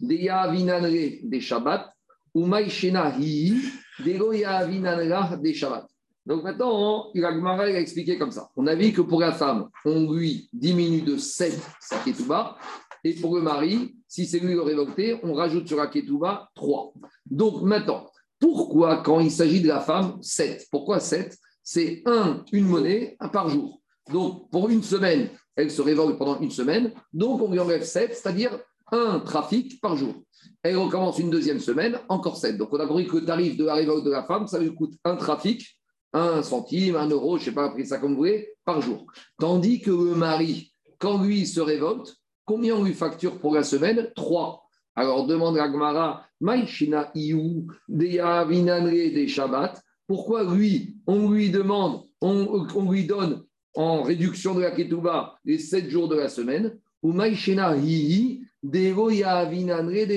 de yavinanre de Shabbat ou Maïchena hiyu de yavinanra de Shabbat. Donc maintenant, Agmara a expliqué comme ça. On a vu que pour la femme, on lui diminue de 7 sa ketouba, et pour le mari, si c'est lui le révolté, on rajoute sur la ketouba 3. Donc maintenant, Pourquoi, quand il s'agit de la femme, 7 Pourquoi 7 C'est un, une monnaie un par jour. Donc, pour une semaine, elle se révolte pendant une semaine. Donc, on lui enlève 7, c'est-à-dire un trafic par jour. Elle recommence une deuxième semaine, encore 7. Donc, on a compris que le tarif de la révolte de la femme, ça lui coûte un trafic, un centime, un euro, je ne sais pas, appris ça comme vous voulez, par jour. Tandis que le mari, quand lui se révolte, combien on lui facture pour la semaine? 3. Alors, demande à Gmara, Maïchina Iou, des Shabbat. Pourquoi lui, on lui demande, on, on lui donne en réduction de la ketouba les sept jours de la semaine, ou maïshena hihi, des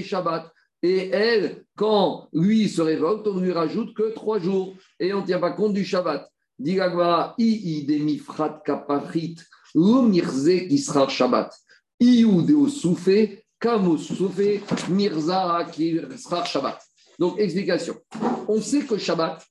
Shabbat. Et elle, quand lui se révolte, on lui rajoute que trois jours et on ne tient pas compte du Shabbat. Digagva, ii de mifrat kapachit, mirze kisrar Shabbat. Iu de soufe, kamo soufe, mirza kisrar Shabbat. Donc, explication. On sait que Shabbat,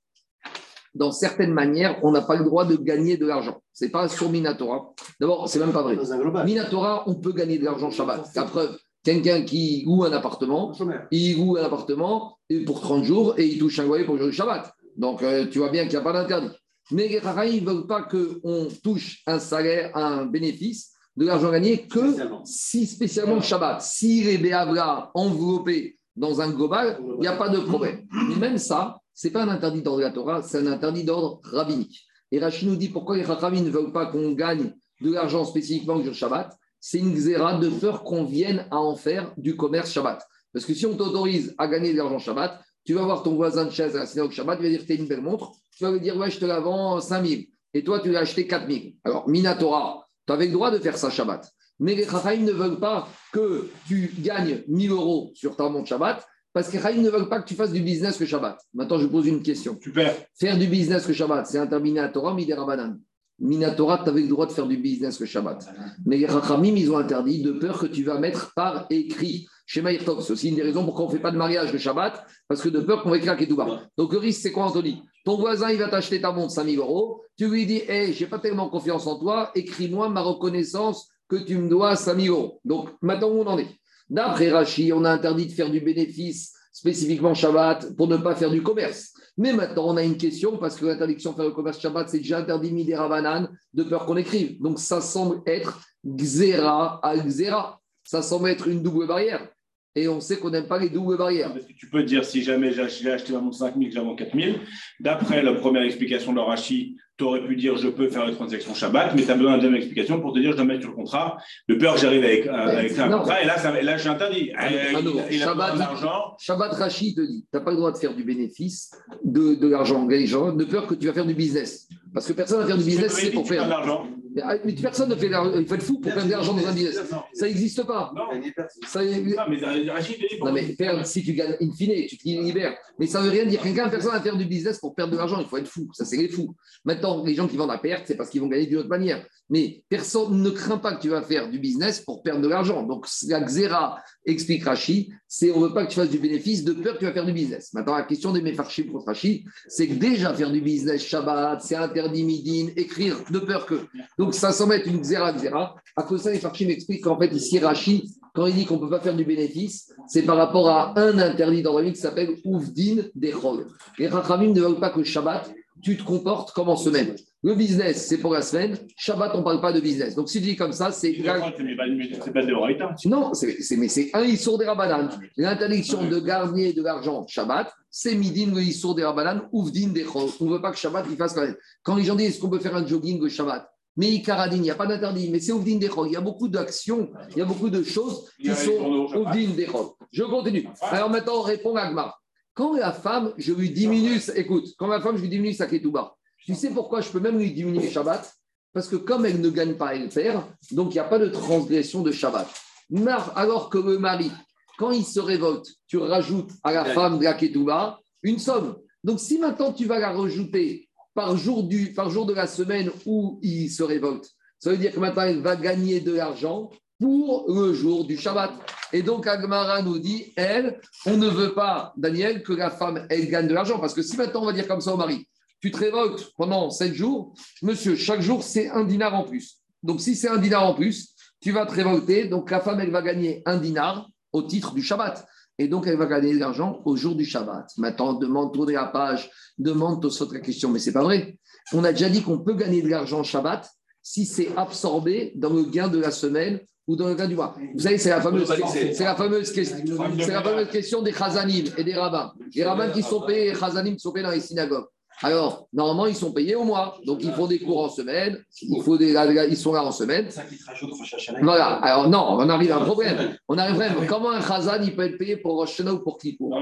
dans certaines manières, on n'a pas le droit de gagner de l'argent. Ce n'est pas sur Minatora. D'abord, c'est même pas vrai. Minatora, on peut gagner de l'argent Shabbat. La preuve, quelqu'un qui loue un appartement, il loue un appartement pour 30 jours et il touche un loyer pour le jour du Shabbat. Donc, euh, tu vois bien qu'il n'y a pas d'interdit. Mais les ils ne veulent pas qu'on touche un salaire, un bénéfice de l'argent gagné que si spécialement le Shabbat. Si les béavra enveloppés dans un global, il n'y a pas de problème. Mais même ça, ce n'est pas un interdit d'ordre de la Torah, c'est un interdit d'ordre rabbinique. Et Rachid nous dit pourquoi les rabbins ne veulent pas qu'on gagne de l'argent spécifiquement le Shabbat. C'est une xéra de peur qu'on vienne à en faire du commerce Shabbat. Parce que si on t'autorise à gagner de l'argent Shabbat, tu vas voir ton voisin de chaise à la synagogue Shabbat, il va dire Tu une belle montre, tu vas lui dire Ouais, je te la vends 5 000. Et toi, tu l'as acheté 4 000. Alors, Minatora, tu avais le droit de faire ça Shabbat. Mais les Chachamim ne veulent pas que tu gagnes 1000 euros sur ta montre Shabbat parce que les ne veulent pas que tu fasses du business que Shabbat. Maintenant, je pose une question. Super. Faire du business que Shabbat, c'est interminé à Torah, Midera Minatora, tu avais le droit de faire du business que Shabbat. Mais les Rachamim, ils ont interdit de peur que tu vas mettre par écrit. Chez Maïrtov, c'est aussi une des raisons pourquoi on ne fait pas de mariage le Shabbat, parce que de peur qu'on va écrire tout bas. Donc le risque, c'est quoi, Anthony? Ton voisin, il va t'acheter ta montre 5000 euros. Tu lui dis, hé, je n'ai pas tellement confiance en toi, écris-moi ma reconnaissance que tu me dois 5000 euros. Donc maintenant, où on en est? D'après Rachi, on a interdit de faire du bénéfice spécifiquement Shabbat pour ne pas faire du commerce. Mais maintenant, on a une question parce que l'interdiction de faire le commerce Shabbat, c'est déjà interdit midera banane de peur qu'on écrive. Donc ça semble être xéra à xéra. Ça semble être une double barrière. Et on sait qu'on n'aime pas les doubles barrières. Parce que tu peux dire, si jamais j'ai acheté ma montre 5 000, j'ai 4 000, d'après la première explication de Rachi, tu aurais pu dire je peux faire les transactions Shabbat, mais tu as besoin d'une explication pour te dire je dois mettre sur le contrat, de peur que j'arrive avec, euh, avec un contrat, et là, ça, là j'ai interdit. Ah, il, Shabbat, Shabbat Rachid te dit tu n'as pas le droit de faire du bénéfice, de, de l'argent de peur que tu vas faire du business. Parce que personne ne va faire du business, c'est pour faire. de l'argent. Ah, mais personne ne fait Il faut être fou pour faire de l'argent dans un business. Ça n'existe pas. Non, ça, non mais Rachid Non, mais si tu gagnes in fine, tu te libères. Mais ça ne veut rien dire. Quelqu'un, personne va faire du business pour perdre de l'argent. Il faut être fou. Ça, c'est les fous. Maintenant, les gens qui vendent à perte, c'est parce qu'ils vont gagner d'une autre manière. Mais personne ne craint pas que tu vas faire du business pour perdre de l'argent. Donc, la Xéra explique Rachi, c'est on ne veut pas que tu fasses du bénéfice de peur que tu vas faire du business. Maintenant, la question des Mefarchim contre Rachi, c'est que déjà faire du business Shabbat, c'est interdit midin, écrire de peur que. Donc, ça semble être une Xéra Xéra. À cause de ça, les Farchim expliquent qu'en fait, ici, Rachi, quand il dit qu'on ne peut pas faire du bénéfice, c'est par rapport à un interdit dans la vie qui s'appelle Ouvdin Dechol. Les Rachamim ne veulent pas que Shabbat, tu te comportes comme en semaine. Le business, c'est pour la semaine. Shabbat, on ne parle pas de business. Donc, si tu dis comme ça, c'est. C'est pas de Non, mais c'est un Issour des Rabanan. L'interdiction de gagner de l'argent Shabbat, c'est Midin le Issour des Rabanan, Ouvdin des On ne veut pas que Shabbat il fasse quand même. Quand les gens disent est-ce qu'on peut faire un jogging le Shabbat? Mais Ikaradin, il n'y a pas d'interdit, mais c'est Ouvdin Dechol. Il y a beaucoup d'actions, il y a beaucoup de choses qui sont Ouvdin Dechol. Je continue. Alors maintenant, on répond à Gmar. Quand la femme, je lui diminue, écoute, quand la femme, je lui diminue sa ketouba, tu sais pourquoi je peux même lui diminuer Shabbat? Parce que comme elle ne gagne pas, elle perd, donc il n'y a pas de transgression de Shabbat. Alors que le mari, quand il se révolte, tu rajoutes à la femme de la ketouba une somme. Donc si maintenant tu vas la rajouter par jour, du, par jour de la semaine où il se révolte, ça veut dire que maintenant elle va gagner de l'argent pour le jour du Shabbat. Et donc, Agmara nous dit, elle, on ne veut pas, Daniel, que la femme, elle gagne de l'argent. Parce que si maintenant on va dire comme ça au mari, tu te révoltes pendant sept jours, monsieur, chaque jour, c'est un dinar en plus. Donc, si c'est un dinar en plus, tu vas te révolter. Donc, la femme, elle va gagner un dinar au titre du Shabbat. Et donc elle va gagner de l'argent au jour du Shabbat. Maintenant, demande, tourner la page, demande autres questions, mais c'est pas vrai. On a déjà dit qu'on peut gagner de l'argent au Shabbat si c'est absorbé dans le gain de la semaine ou dans le gain du mois. Vous savez, c'est la fameuse, c'est la fameuse question, c'est la fameuse question des chazanim et des rabbins. Les rabbins qui sont payés, les chazanim qui sont payés dans les synagogues. Alors, normalement, ils sont payés au mois. Donc, ils font des cours en semaine. Il faut des, ils sont là en semaine. Voilà. Alors, non, on arrive à un problème. On arrive vraiment. Comment un chazan, il peut être payé pour Rosh ou pour Kippour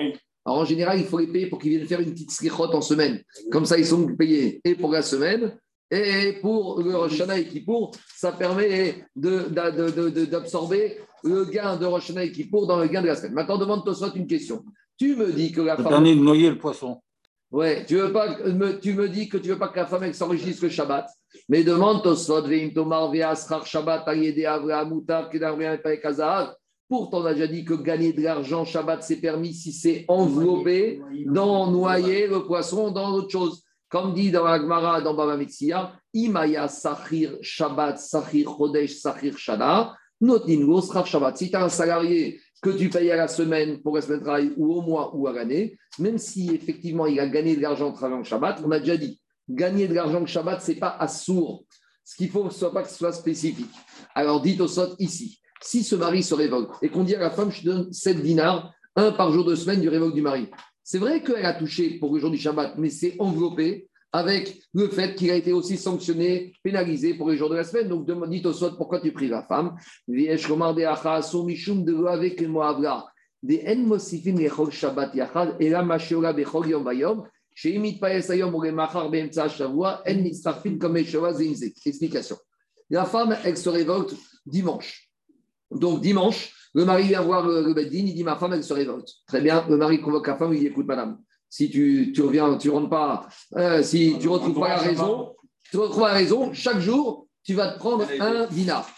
Alors, en général, il faut les payer pour qu'ils viennent faire une petite slichot en semaine. Comme ça, ils sont payés et pour la semaine et pour le Rosh et Kippour. Ça permet d'absorber le gain de Rosh et Kippour dans le gain de la semaine. Maintenant, demande-toi une question. Tu me dis que la femme. de noyer le poisson. Ouais, tu, veux pas, tu me dis que tu veux pas que la femme s'enregistre le Shabbat, mais demande Shabbat. Pourtant, on a déjà dit que gagner de l'argent Shabbat, c'est permis si c'est enveloppé dans noyer le poisson dans autre chose. Comme dit dans la Gemara, dans Baba Metsia, Imaya Sachir Shabbat, Sachir Chodesh, Sachir Shana, Notin Shabbat. Si tu as un salarié que tu payes à la semaine pour la semaine de travail ou au mois ou à l'année, même si effectivement il a gagné de l'argent en travaillant le Shabbat, on a déjà dit, gagner de l'argent le Shabbat, ce n'est pas assourd. Ce qu'il faut, soit pas que ce soit spécifique. Alors dites au sot ici, si ce mari se révolte et qu'on dit à la femme, je te donne 7 dinars, un par jour de semaine du révolte du mari, c'est vrai qu'elle a touché pour le jour du Shabbat, mais c'est enveloppé avec le fait qu'il a été aussi sanctionné, pénalisé pour les jours de la semaine. Donc, dites au soit pourquoi tu pries la femme? Explication. La femme, elle se révolte dimanche. Donc, dimanche, le mari vient voir le beddin, il dit Ma femme, elle se révolte. Très bien, le mari convoque la femme, il dit Écoute, madame, si tu, tu reviens, tu rentres pas, euh, si tu ne retrouves pas la raison, tu retrouves la raison, chaque jour, tu vas te prendre un dinar.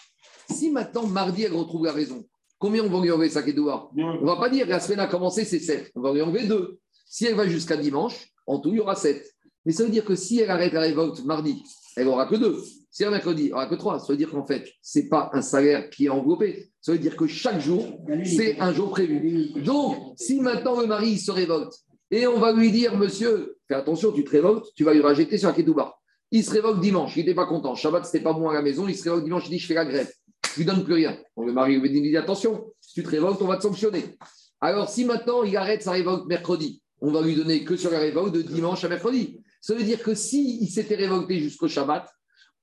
Si maintenant, mardi, elle retrouve la raison, combien on va lui enlever ça On ne va pas dire la semaine a commencé, c'est 7. On va lui enlever 2. Si elle va jusqu'à dimanche, en tout, il y aura 7. Mais ça veut dire que si elle arrête la révolte mardi, elle n'aura que 2. Si elle mercredi, elle n'aura que 3. Ça veut dire qu'en fait, ce n'est pas un salaire qui est enveloppé. Ça veut dire que chaque jour, c'est un jour prévu. Donc, si maintenant le mari se révolte, et on va lui dire, monsieur, fais attention, tu te révoltes, tu vas lui rajouter sur la ketouba. Il se révolte dimanche, il n'était pas content. Shabbat, c'était pas bon à la maison, il se révolte dimanche, il dit, je fais la grève. Je lui donne plus rien. On le mari lui dit, attention, si tu te révoltes, on va te sanctionner. Alors, si maintenant il arrête sa révolte mercredi, on va lui donner que sur la révolte de dimanche à mercredi. Ça veut dire que s'il s'était révolté jusqu'au Shabbat,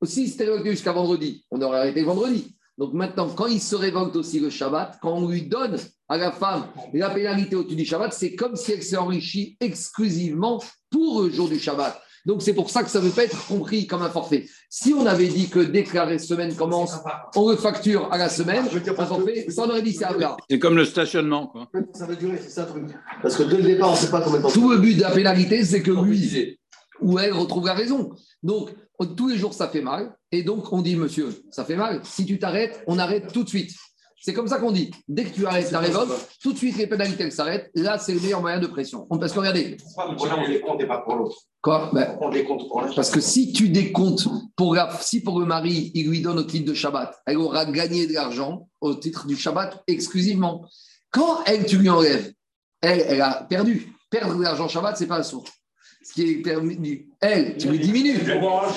s'il s'était révolté jusqu'à vendredi, on aurait arrêté vendredi. Donc maintenant, quand il se révolte aussi le Shabbat, quand on lui donne à la femme la pénalité au-dessus du Shabbat, c'est comme si elle s'est enrichie exclusivement pour le jour du Shabbat. Donc c'est pour ça que ça ne veut pas être compris comme un forfait. Si on avait dit que déclarer semaine commence, on le facture à la semaine, un forfait, ça on aurait dit c'est à C'est comme le stationnement. Quoi. Ça va durer, c'est ça le truc. Parce que dès le départ, on ne sait pas combien de temps. Tout le but de la pénalité, c'est que lui ou elle retrouve la raison. Donc tous les jours, ça fait mal. Et donc, on dit, monsieur, ça fait mal. Si tu t'arrêtes, on arrête tout de suite. C'est comme ça qu'on dit. Dès que tu arrêtes la révolte, tout de suite, les pénalités s'arrêtent. Là, c'est le meilleur moyen de pression. Parce que regardez. Pourquoi on décompte et pas pour l'autre Quoi? Ben, on décompte pour Parce que si tu décomptes, pour si pour le mari, il lui donne au titre de Shabbat, elle aura gagné de l'argent au titre du Shabbat exclusivement. Quand elle, tu lui enlèves, elle, elle a perdu. Perdre de l'argent Shabbat, c'est pas un sourd ce qui est permis, elle, tu lui diminues.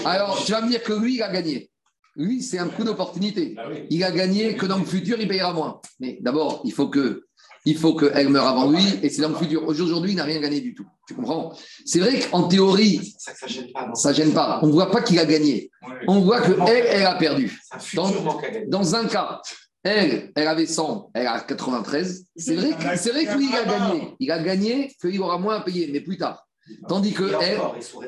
Alors, tu vas me dire que lui, il a gagné. Lui, c'est un coup d'opportunité. Ah il a gagné que dans le futur, il payera moins. Mais d'abord, il faut que il faut qu'elle meure avant lui, et c'est dans le futur. Aujourd'hui, il n'a rien gagné du tout. Tu comprends? C'est vrai qu'en théorie, ça ne gêne pas. gêne pas. On ne voit pas qu'il a gagné. On voit qu'elle, elle a perdu. Dans, dans, un cas, elle, elle avait 100, elle a 93. C'est vrai, c'est vrai que lui, il a gagné. Il a gagné qu'il aura moins à payer, mais plus tard. Tandis que elle,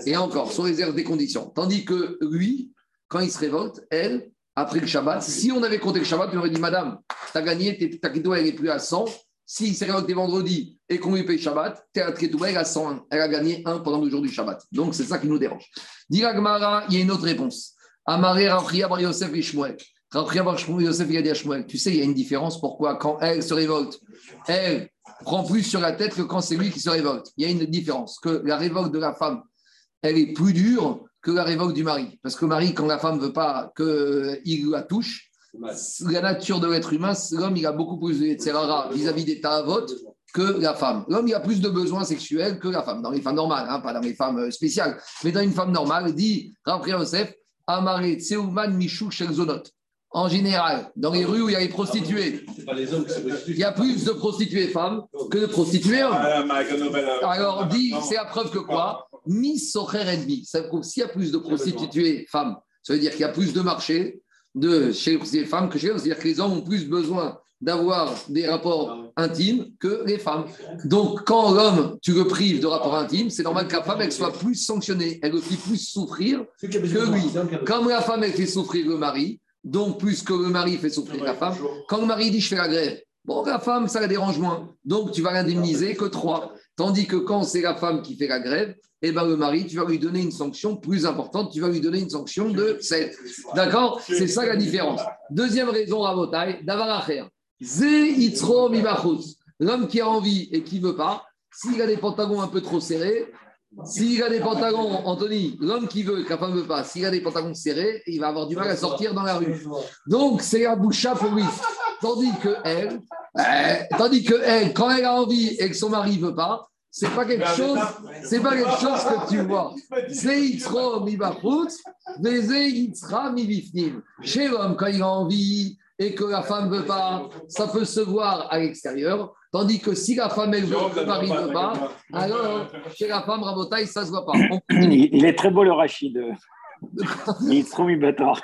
et encore, sous réserve des conditions. Tandis que lui, quand il se révolte, elle, après le Shabbat, si on avait compté le Shabbat, on aurait dit Madame, tu as gagné, ta ketouba, elle n'est plus à 100. S'il s'est révolté vendredi et qu'on lui paye Shabbat, ta ketouba, elle à 101. Elle a gagné un pendant le jour du Shabbat. Donc, c'est ça qui nous dérange. Gmara, il y a une autre réponse. Amaré Bar Yosef a Tu sais, il y a une différence. Pourquoi? Quand elle se révolte, elle, prend plus sur la tête que quand c'est lui qui se révolte. Il y a une différence, que la révolte de la femme, elle est plus dure que la révolte du mari. Parce que le mari, quand la femme ne veut pas qu'il la touche, la nature de l'être humain, l'homme, il a beaucoup plus de vis-à-vis des ta'avot que la femme. L'homme, il a plus de besoins sexuels que la femme, dans les femmes normales, hein, pas dans les femmes spéciales. Mais dans une femme normale, dit Rav Yosef, Amare Tseuman Mishou Shelzonot. En général, dans les rues où il y a les prostituées, il y a plus de prostituées femmes que de prostituées hommes. Alors, dit, c'est la preuve que quoi? Mi Socher Enmi. Ça prouve s'il y a plus de prostituées femmes, ça veut dire qu'il y a plus de marché de chez les femmes que chez les hommes. C'est-à-dire que les hommes ont plus besoin d'avoir des rapports intimes que les femmes. Donc, quand l'homme, tu le prives de rapports intimes, c'est normal que la femme, elle soit plus sanctionnée, elle le fait plus souffrir que lui. Comme la femme, elle fait souffrir le mari, donc plus que le mari fait souffrir la femme, quand le mari dit je fais la grève, bon, la femme, ça la dérange moins. Donc, tu vas l'indemniser que trois. Tandis que quand c'est la femme qui fait la grève, eh ben, le mari, tu vas lui donner une sanction plus importante, tu vas lui donner une sanction de 7. D'accord? C'est ça la différence. Deuxième raison, Rabotai, Davaracher. L'homme qui a envie et qui ne veut pas, s'il a des pantalons un peu trop serrés, s'il a des pantalons, Anthony, l'homme qui veut, que la femme ne veut pas, s'il a des pantalons serrés, il va avoir du mal à sortir dans la rue. Donc, c'est un boucha pour lui. Tandis que elle, eh, tandis que elle, quand elle a envie et que son mari ne veut pas, c'est pas quelque chose, c'est pas quelque chose que tu vois. Chez l'homme, quand il a envie, et que la femme ne veut pas, ça peut se voir à l'extérieur. Tandis que si la femme, elle veut, le mari ne veut pas, alors chez la femme, Rabotaille, ça ne se voit pas. Il est très beau le Rachid. Il est trop mi-bâtard.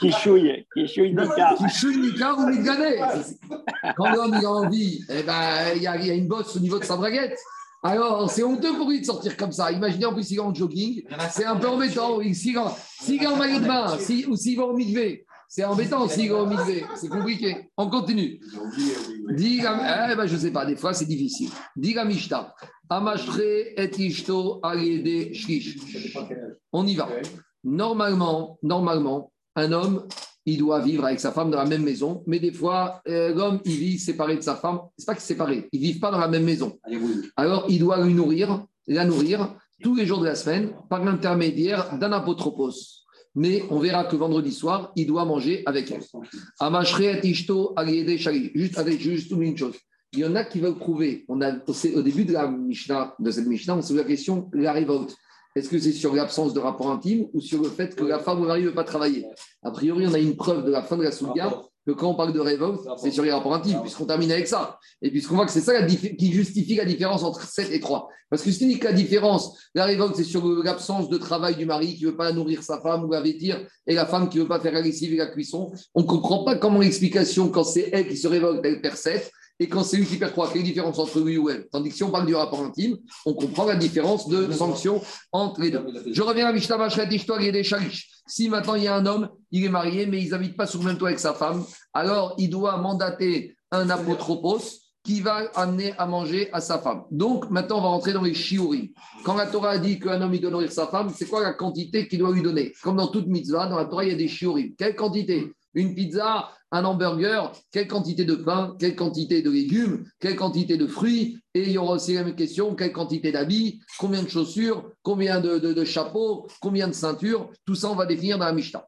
qui chouille, qui chouille Nika. Qui chouille Nika ou Midgané. Quand l'homme a envie, eh ben, il y, a une bosse au niveau de sa braguette. Alors, c'est honteux pour lui de sortir comme ça. Imaginez en plus s'il est en jogging, c'est un peu embêtant. S'il est en maillot de bain ou s'il va au midvé, c'est embêtant s'il va au midvé. C'est compliqué. On continue. Dis, eh ben, je ne sais pas, des fois c'est difficile. Dis la Mishta. et ishto On y va. Normalement, normalement, un homme, il doit vivre avec sa femme dans la même maison, mais des fois, euh, l'homme, il vit séparé de sa femme. C'est pas qu'il est séparé, ils vivent pas dans la même maison. Alors, il doit lui nourrir, la nourrir tous les jours de la semaine par l'intermédiaire d'un apotropos. Mais on verra que vendredi soir, il doit manger avec elle. Juste, juste une chose. Il y en a qui veulent prouver. On a, au début de la Mishnah, de cette Mishnah, on se pose la question la révolte. Est-ce que c'est sur l'absence de rapport intime ou sur le fait que la femme ou le mari ne veut pas travailler? A priori, on a une preuve de la fin de la Soudia que quand on parle de révolte, c'est sur les rapports intimes, puisqu'on termine avec ça. Et puisqu'on voit que c'est ça qui justifie la différence entre 7 et 3. Parce que c'est que la différence, la révolte, c'est sur l'absence de travail du mari qui ne veut pas nourrir sa femme ou la vêtir, et la femme qui ne veut pas faire la lessive et la cuisson. On ne comprend pas comment l'explication, quand c'est elle qui se révolte, elle perd 7, et quand c'est lui qui perd 3, quelle est la différence entre lui ou elle? Tandis que si on parle du rapport intime, on comprend la différence de sanction entre les deux. Je reviens à Mishnah histoire et des Si maintenant il y a un homme, il est marié, mais ils n'habitent pas sur le même toit avec sa femme, alors il doit mandater un apotropos qui va amener à manger à sa femme. Donc maintenant, on va rentrer dans les shiurim. Quand la Torah a dit qu'un homme il doit nourrir sa femme, c'est quoi la quantité qu'il doit lui donner? Comme dans toute mitzvah, dans la Torah, il y a des shiurim. Quelle quantité? Une pizza, un hamburger, quelle quantité de pain, quelle quantité de légumes, quelle quantité de fruits, et il y aura aussi la même question, quelle quantité d'habits, combien de chaussures, combien de, chapeaux, combien de ceintures, tout ça on va définir dans la Mishnah.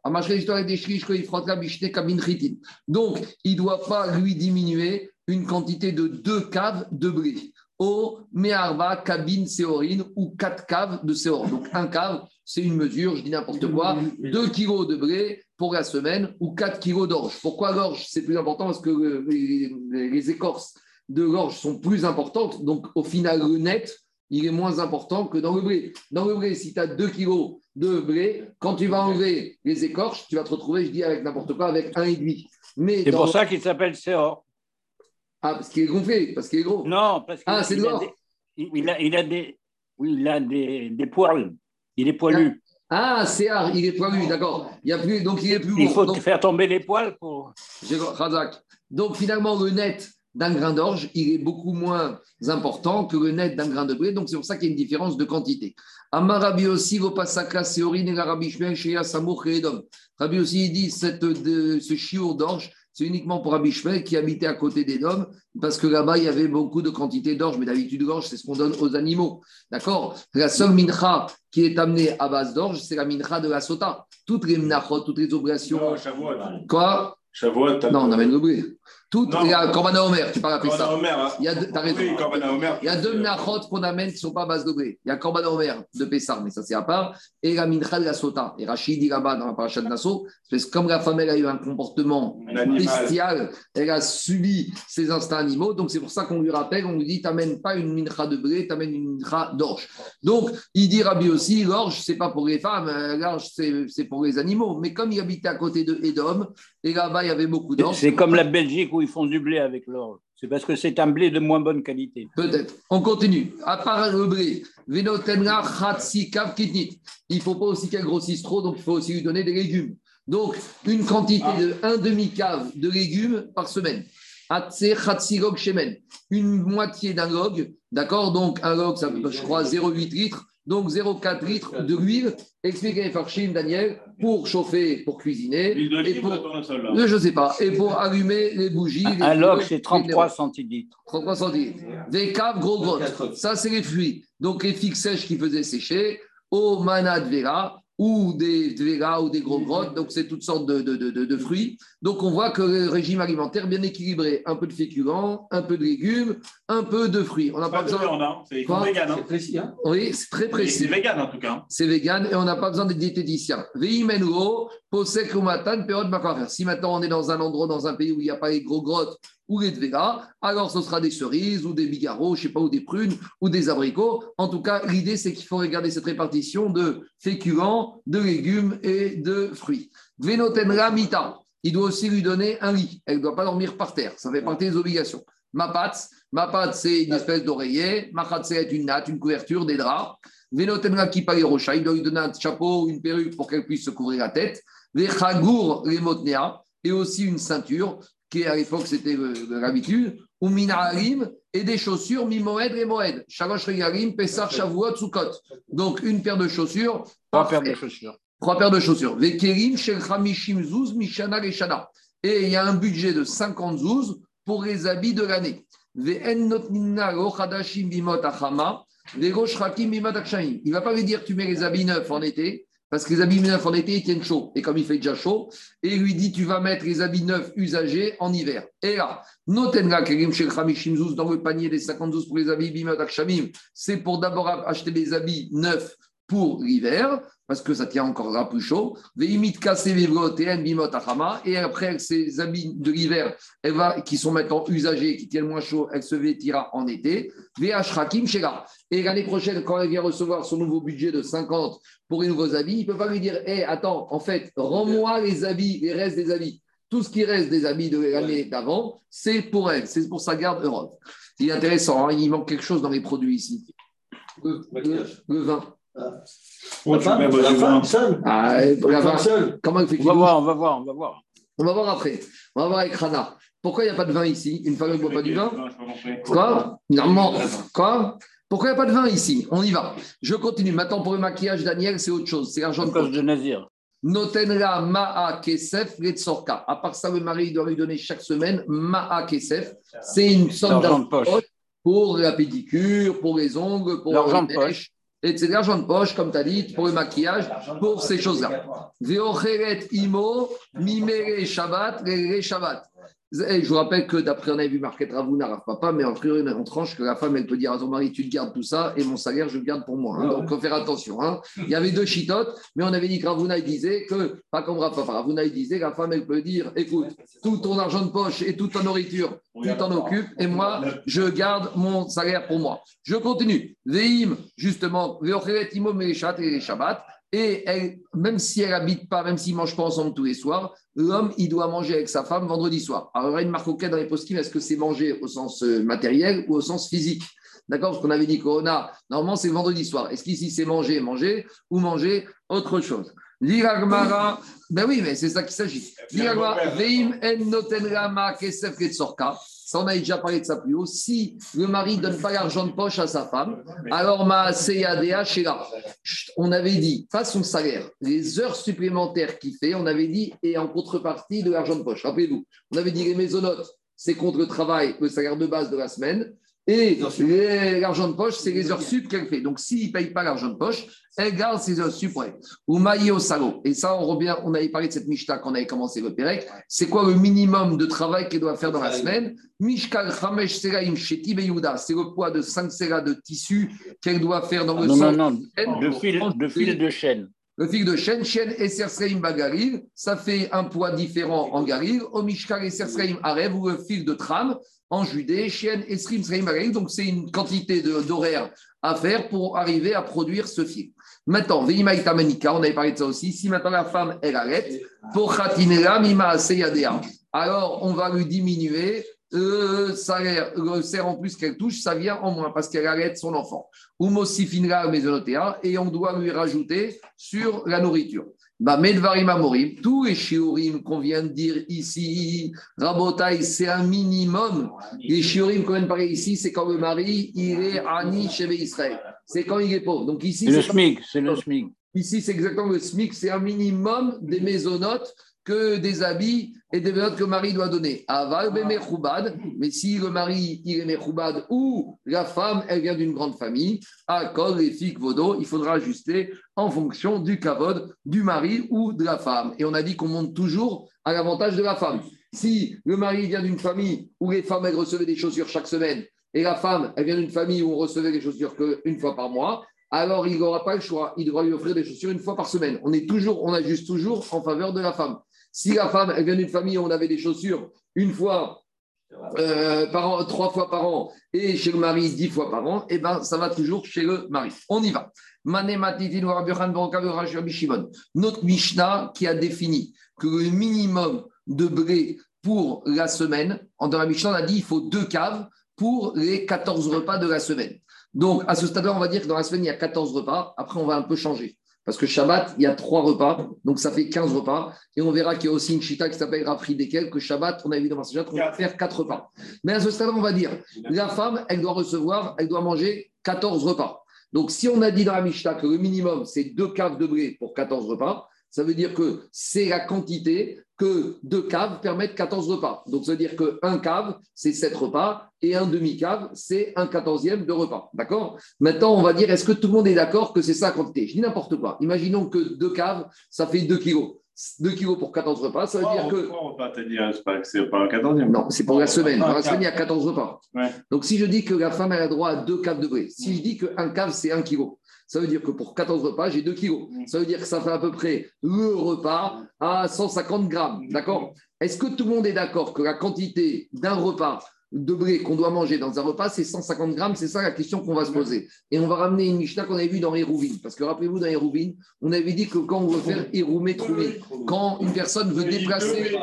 Donc, il ne doit pas lui diminuer une quantité de deux caves de blé. Au Meharva, cabine séorine ou quatre caves de séor. Donc, un cave, c'est une mesure, je dis n'importe quoi, deux kilos de blé pour la semaine ou 4 kilos d'orge. Pourquoi l'orge C'est plus important? Parce que les, écorces de l'orge sont plus importantes. Donc, au final, le net, il est moins important que dans le blé. Dans le blé, si tu as 2 kilos de blé, quand tu vas enlever les écorces, tu vas te retrouver, je dis avec n'importe quoi, avec 1,5. Mais c'est pour ça qu'il s'appelle Céor. Ah, parce qu'il est gonflé, parce qu'il est gros. Non, parce qu'il ah, c'est de l'or. Il a, il a, des, il a des, des poils. Il est poilu. Ah, c'est il est poilu, d'accord. Il y a plus, donc il est plus Il faut faire tomber les poils pour. Donc finalement, le net d'un grain d'orge, il est beaucoup moins important que le net d'un grain de blé. Donc c'est pour ça qu'il y a une différence de quantité. Amarabi aussi, Vopasaka, Seorin et Rabbi Shmuel, Shea, Samour, Rabbi aussi, il dit cette, de, ce chiour d'orge, c'est uniquement pour Abishmael qui habitait à côté des Dômes, parce que là-bas, il y avait beaucoup de quantité d'orge, mais d'habitude, l'orge, c'est ce qu'on donne aux animaux. D'accord? La seule mincha qui est amenée à base d'orge, c'est la mincha de la sota. Toutes les minachot, toutes les obligations. Quoi? Shavuot, Non, on amène le blé. Tout, Non. il y a Corbana Omer, tu parles après ça. Omer, hein. Il y a deux-. Oui, Corban Omer. Il y a deux menachot qu'on amène qui ne sont pas à base de blé. Il y a Korban Omer de Pessar, mais ça c'est à part, et la mincha de la sota. Et Rachid dit là-bas dans la paracha de Nassau, parce que comme la femme elle a eu un comportement Un bestial, elle a subi ses instincts animaux, donc c'est pour ça qu'on lui rappelle, on lui dit t'amènes pas une mincha de blé, t'amènes une mincha d'orge. Donc il dit Rabbi aussi, l'orge c'est pas pour les femmes, euh, l'orge c'est c'est pour les animaux. Mais comme il habitait à côté de Edom, et là-bas il y avait beaucoup d'orge. C'est comme la Belgique où ils font du blé avec l'or. C'est parce que c'est un blé de moins bonne qualité. Peut-être. On continue. À part le blé. Il ne faut pas aussi qu'elle grossisse trop, donc il faut aussi lui donner des légumes. Donc, une quantité de un demi-cave de légumes par semaine. Une moitié d'un log, d'accord? Donc, un log, ça peut, je crois, 0,8 litres. Donc, 0,4 litres de l'huile. Expliquez Farchim, Daniel, pour chauffer, pour cuisiner. L'huile d'olive ou Euh, je ne sais pas. Et pour allumer les bougies. les Un log, feux, c'est les 33 centilitres. 33 centilitres. Des caves, gros grottes. Ça, c'est les fruits. Donc, les figues sèches qui faisaient sécher, au mana de vera, ou des vera ou des gros grottes. Donc, c'est toutes sortes de, de- de- de- fruits. Donc, on voit que le régime alimentaire bien équilibré. Un peu de féculents, un peu de légumes, un peu de fruits. On n'a pas Pas de besoin. viande, hein. C'est vegan, hein. C'est précis, hein Oui, c'est très C'est précis. vegan en tout cas. C'est vegan et on n'a pas besoin de diététicien. Veimenro, Si maintenant on est dans un endroit, dans un pays où il n'y a pas les gros grottes ou les dvera, alors ce sera des cerises ou des bigarros, je sais pas, ou des prunes ou des abricots. En tout cas, l'idée c'est qu'il faut regarder cette répartition de féculents, de légumes et de fruits. Venotenra mita. Il doit aussi lui donner un lit. Elle ne doit pas dormir par terre. Ça fait partie des obligations. Mapatz, Mapatz, c'est une espèce d'oreiller. Machatz, c'est une natte, une couverture, des draps. Venotenra kipa il doit lui donner un chapeau ou une perruque pour qu'elle puisse se couvrir la tête. Vechagour les motnea, et aussi une ceinture, qui à l'époque c'était euh, l'habitude. Ou minaharim, et des chaussures, mimoed et moed. Shalosh regalim, pesar, shavuot, sukot. Donc une paire de chaussures. Trois paires de chaussures. Trois paires de chaussures. Vekerim, shel chamishim zouz, mishana reshana. Et il y a un budget de 50 zouz pour les habits de l'année. Ve'en notnina lo chadashim bimot achama, ve'ro shrakim bimot akshaim. Il ne va pas lui dire tu mets les habits neufs en été, parce que les habits neufs en été, ils tiennent chaud. Et comme il fait déjà chaud, et il lui dit tu vas mettre les habits neufs usagés en hiver. Et là, notenga kerim dans le panier des 50 zouz pour les habits bimot c'est pour d'abord acheter des habits neufs pour l'hiver, parce que ça tient encore là plus chaud. Veimit cassé bimot. Et après, ces habits de l'hiver, elle va, qui sont maintenant usagés, qui tiennent moins chaud, elle se vêtira en été. Ve'ashrakim shela. Et l'année prochaine, quand elle vient recevoir son nouveau budget de 50 pour les nouveaux habits, il ne peut pas lui dire Hé, attends, en fait, rends-moi les habits, les restes des habits. Tout ce qui reste des habits de l'année d'avant, c'est pour elle, c'est pour sa garde Europe. C'est intéressant, hein, il manque quelque chose dans les produits ici. Le, le- le vin. Oh, La tu femme, mets la du femme vin. seule. Ah, la La vin. femme seule. Comment elle fait On va voir, on va voir, on va voir. On va voir après. On va voir avec Rana. Pourquoi il n'y a pas de vin ici Une femme ne boit pas du vin? Quoi? Normalement. Quoi? Pourquoi il n'y a pas de vin ici? On y va. Je continue. Maintenant, pour le maquillage, Daniel, c'est autre chose. C'est l'argent de poche. Nazir. Notenla ma'a kesef letsorka. À part ça, le mari doit lui donner chaque semaine ma'a kesef. C'est une somme L'argent de d'argent poche. pour la pédicure, pour les ongles, pour L'argent de mèches. Et c'est de l'argent de poche, comme tu as dit, pour le maquillage, pour ces choses-là. Veocheret imo, mimere Shabbat, rere Shabbat. Et je vous rappelle que d'après, on avait vu Marquette Ravouna, Rav Papa, mais en priori, on tranche que la femme, elle peut dire à son mari, tu te gardes tout ça, et mon salaire, je le garde pour moi. hein. Donc, il faut faire attention. hein. Il y avait deux chitotes, mais on avait dit que Ravuna, il disait que, pas comme Rav Papa, Ravuna, il disait que la femme, elle peut dire, écoute, tout ton argent de poche et toute ta nourriture, tu t'en occupes, et moi, je garde mon salaire pour moi. Je continue. Veim, justement, et Shabbat. Et même si elle habite pas, même s'ils ne mangent pas ensemble tous les soirs, l'homme, il doit manger avec sa femme vendredi soir. Alors, il y aura une dans les poskim, est-ce que c'est manger au sens euh, matériel ou au sens physique? D'accord Parce qu'on avait dit qu'on a, normalement, c'est vendredi soir. Est-ce qu'ici, c'est manger, manger ou manger autre chose? L'iragmara, ben oui, mais c'est ça qu'il s'agit. L'iragmara, veim en noten rama kesef ketsorka. Ça, on a déjà parlé de ça plus haut. Si le mari ne donne pas l'argent de poche à sa femme, alors ma CADA chez là. On avait dit, pas son salaire, les heures supplémentaires qu'il fait, on avait dit, et en contrepartie de l'argent de poche. Rappelez-vous, on avait dit les maisonnotes, c'est contre le travail, le salaire de base de la semaine, Et les- l'argent de poche, c'est les heures sup qu'elle fait. Donc, s'il ne paye pas l'argent de poche, elle garde ses heures sup. Ou maillé au salaud. Et ça, on revient, on avait parlé de cette Mishnah quand on avait commencé le Pérec. C'est quoi le minimum de travail qu'elle doit faire dans la semaine? Mishkal Chamesh Seraim Sheti Beyouda. C'est le poids de 5 séras de tissu qu'elle doit faire dans le Non, sang. non, non, de fil de, fil de chaîne. Le fil de chêne, chêne et Sersreim Bagaril, ça fait un poids différent en Garil. Au Mishkal et Sersreim Arev, ou le fil de tram en Judée, chêne et Srim Sreim Bagaril. Donc, c'est une quantité d'horaire à faire pour arriver à produire ce fil. Maintenant, Veimaïta Manika, on avait parlé de ça aussi. Si maintenant la femme, elle arrête, pour Khatinera Mima alors on va lui diminuer le salaire, le salaire en plus qu'elle touche, ça vient en moins parce qu'elle arrête son enfant. Ou et on doit lui rajouter sur la nourriture. Bah, Medvarim Amorim, tous les shiurim qu'on vient de dire ici, Rabotai, c'est un minimum. Les shiurim qu'on vient de parler ici, c'est quand le mari, il est Ani chez Israël. C'est quand il est pauvre. Donc ici, C'est le SMIC, c'est le SMIC. Ici, c'est exactement le SMIC, c'est un minimum des maisonnotes que des habits et des maisonnotes que le mari doit donner. Aval, mais si le mari, il est mechoubad ou la femme, elle vient d'une grande famille, à col, les filles, vodo, il faudra ajuster en fonction du kavod du mari ou de la femme. Et on a dit qu'on monte toujours à l'avantage de la femme. Si le mari vient d'une famille où les femmes, recevaient des chaussures chaque semaine, et la femme, elle vient d'une famille où on recevait les chaussures qu'une fois par mois, alors il n'aura pas le choix. Il devra lui offrir des chaussures une fois par semaine. On est toujours, on ajuste toujours en faveur de la femme. Si la femme, vient d'une famille où on avait des chaussures une fois euh, par an, trois fois par an, et chez le mari dix fois par an, eh ben ça va toujours chez le mari. On y va. Notre Mishnah qui a défini que le minimum de blé pour la semaine, dans la Mishnah, on a dit il faut deux caves pour les 14 repas de la semaine. Donc, à ce stade-là, on va dire que dans la semaine, il y a 14 repas. Après, on va un peu changer. Parce que Shabbat, il y a trois repas, donc ça fait 15 repas. Et on verra qu'il y a aussi une chita qui s'appelle Rafri Dekel, que Shabbat, on a vu dans Shabbat, on va faire quatre repas. Mais à ce stade-là, on va dire, la femme, elle doit recevoir, elle doit manger 14 repas. Donc, si on a dit dans la Mishnah que le minimum, c'est deux caves de blé pour 14 repas, ça veut dire que c'est la quantité que deux caves permettent 14 repas. Donc, ça veut dire qu'un cave, c'est 7 repas, et un demi-cave, c'est un quatorzième de repas. D'accord? Maintenant, on va dire, est-ce que tout le monde est d'accord que c'est ça la quantité Je dis n'importe quoi. Imaginons que deux caves, ça fait 2 kilos. 2 kilos pour 14 repas, ça veut dire que... Repas, dit, hein, c'est pas, c'est pas un quatorzième. Non, c'est pour la semaine. Dans la semaine, il y a 14 repas. Ouais. Donc, si je dis que la femme elle a droit à deux caves de blé, si je dis qu'un cave, c'est 1 kilo, ça veut dire que pour 14 repas, j'ai 2 kilos. Ça veut dire que ça fait à peu près le repas à 150 grammes. D'accord? Est-ce que tout le monde est d'accord que la quantité d'un repas de blé qu'on doit manger dans un repas, c'est 150 grammes? C'est ça la question qu'on va se poser. Et on va ramener une Mishnah qu'on avait vue dans Hérouvine. Parce que rappelez-vous, dans Hérouvine, on avait dit que quand on veut faire Héroumé quand une personne veut déplacer.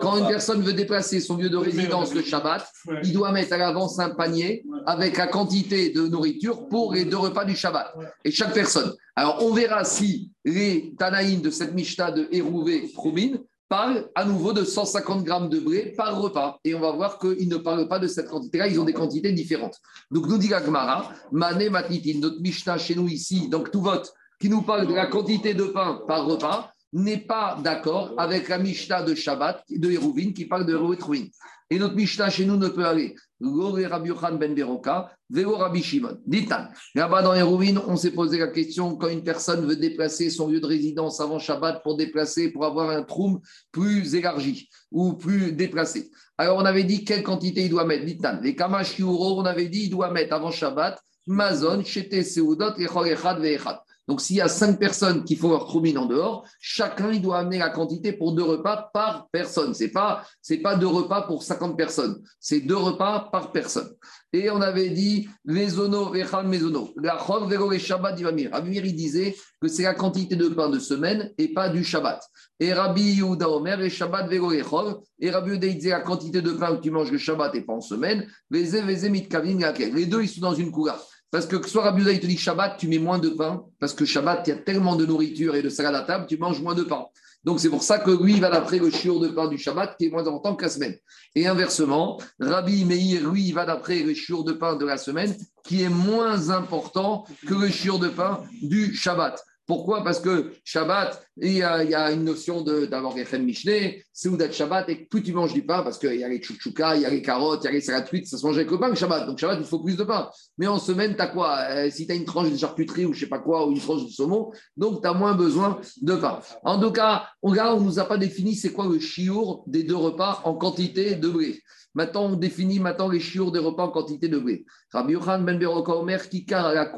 Quand une personne veut déplacer son lieu de résidence le Shabbat, il doit mettre à l'avance un panier avec la quantité de nourriture pour les deux repas du Shabbat. Et chaque personne. Alors, on verra si les Tanaïm de cette Mishnah de Hérouvé Proumine parlent à nouveau de 150 grammes de blé par repas. Et on va voir qu'ils ne parlent pas de cette quantité-là, ils ont des quantités différentes. Donc, nous dit la Gemara, Mané Matitin, notre Mishnah chez nous ici, donc tout vote, qui nous parle de la quantité de pain par repas, n'est pas d'accord avec la Mishnah de Shabbat, de Hérouvine, qui parle de Hérouvé Troumine. Et notre Mishnah chez nous ne peut aller. Rabbi ben Beroka, Vélo Rabbi Shimon. Là-bas dans ruines, on s'est posé la question quand une personne veut déplacer son lieu de résidence avant Shabbat pour déplacer, pour avoir un troum plus élargi ou plus déplacé. Alors on avait dit quelle quantité il doit mettre. Ditan. Les Kamash on avait dit il doit mettre avant Shabbat Mazon, Chete Seudot, Echad Ve'echad. Donc, s'il y a cinq personnes qui font leur troumine en dehors, chacun il doit amener la quantité pour deux repas par personne. C'est pas c'est pas deux repas pour 50 personnes. C'est deux repas par personne. Et on avait dit Vezono, Vechal Mezono. La Chol, Vero et Shabbat Divamir. Rabbi Meir, il disait que c'est la quantité de pain de semaine et pas du Shabbat. Et Rabbi Yehuda Omer et Shabbat Vero et Chol. Et Rabbi Yehuda, disait la quantité de pain que tu manges le Shabbat et pas en semaine. Veze, Veze, Mitkavin. Les deux, ils sont dans une coula. Parce que soit Rabbi il te dit Shabbat, tu mets moins de pain. Parce que Shabbat, il y a tellement de nourriture et de salade à table, tu manges moins de pain. Donc c'est pour ça que lui, va d'après le shiur de pain du Shabbat qui est moins important que la semaine. Et inversement, Rabbi Meir, lui, va d'après le shiur de pain de la semaine qui est moins important que le shiur de pain du Shabbat. Pourquoi? Parce que Shabbat, il y a, il y a une notion d'avoir Echem Mishneh, c'est Oudat Shabbat, et plus tu manges du pain, parce qu'il y a les chouchoukas, il y a les carottes, il y a les salades ça se mange avec le pain, le Shabbat. Donc Shabbat, il faut plus de pain. Mais en semaine, tu as quoi? Euh, Si tu as une tranche de charcuterie ou je sais pas quoi, ou une tranche de saumon, donc tu as moins besoin de pain. En tout cas, on ne nous a pas défini c'est quoi le chiour des deux repas en quantité de blé. Maintenant, on définit maintenant les chiours des repas en quantité de blé. Rabbi Yochanan ben Kikar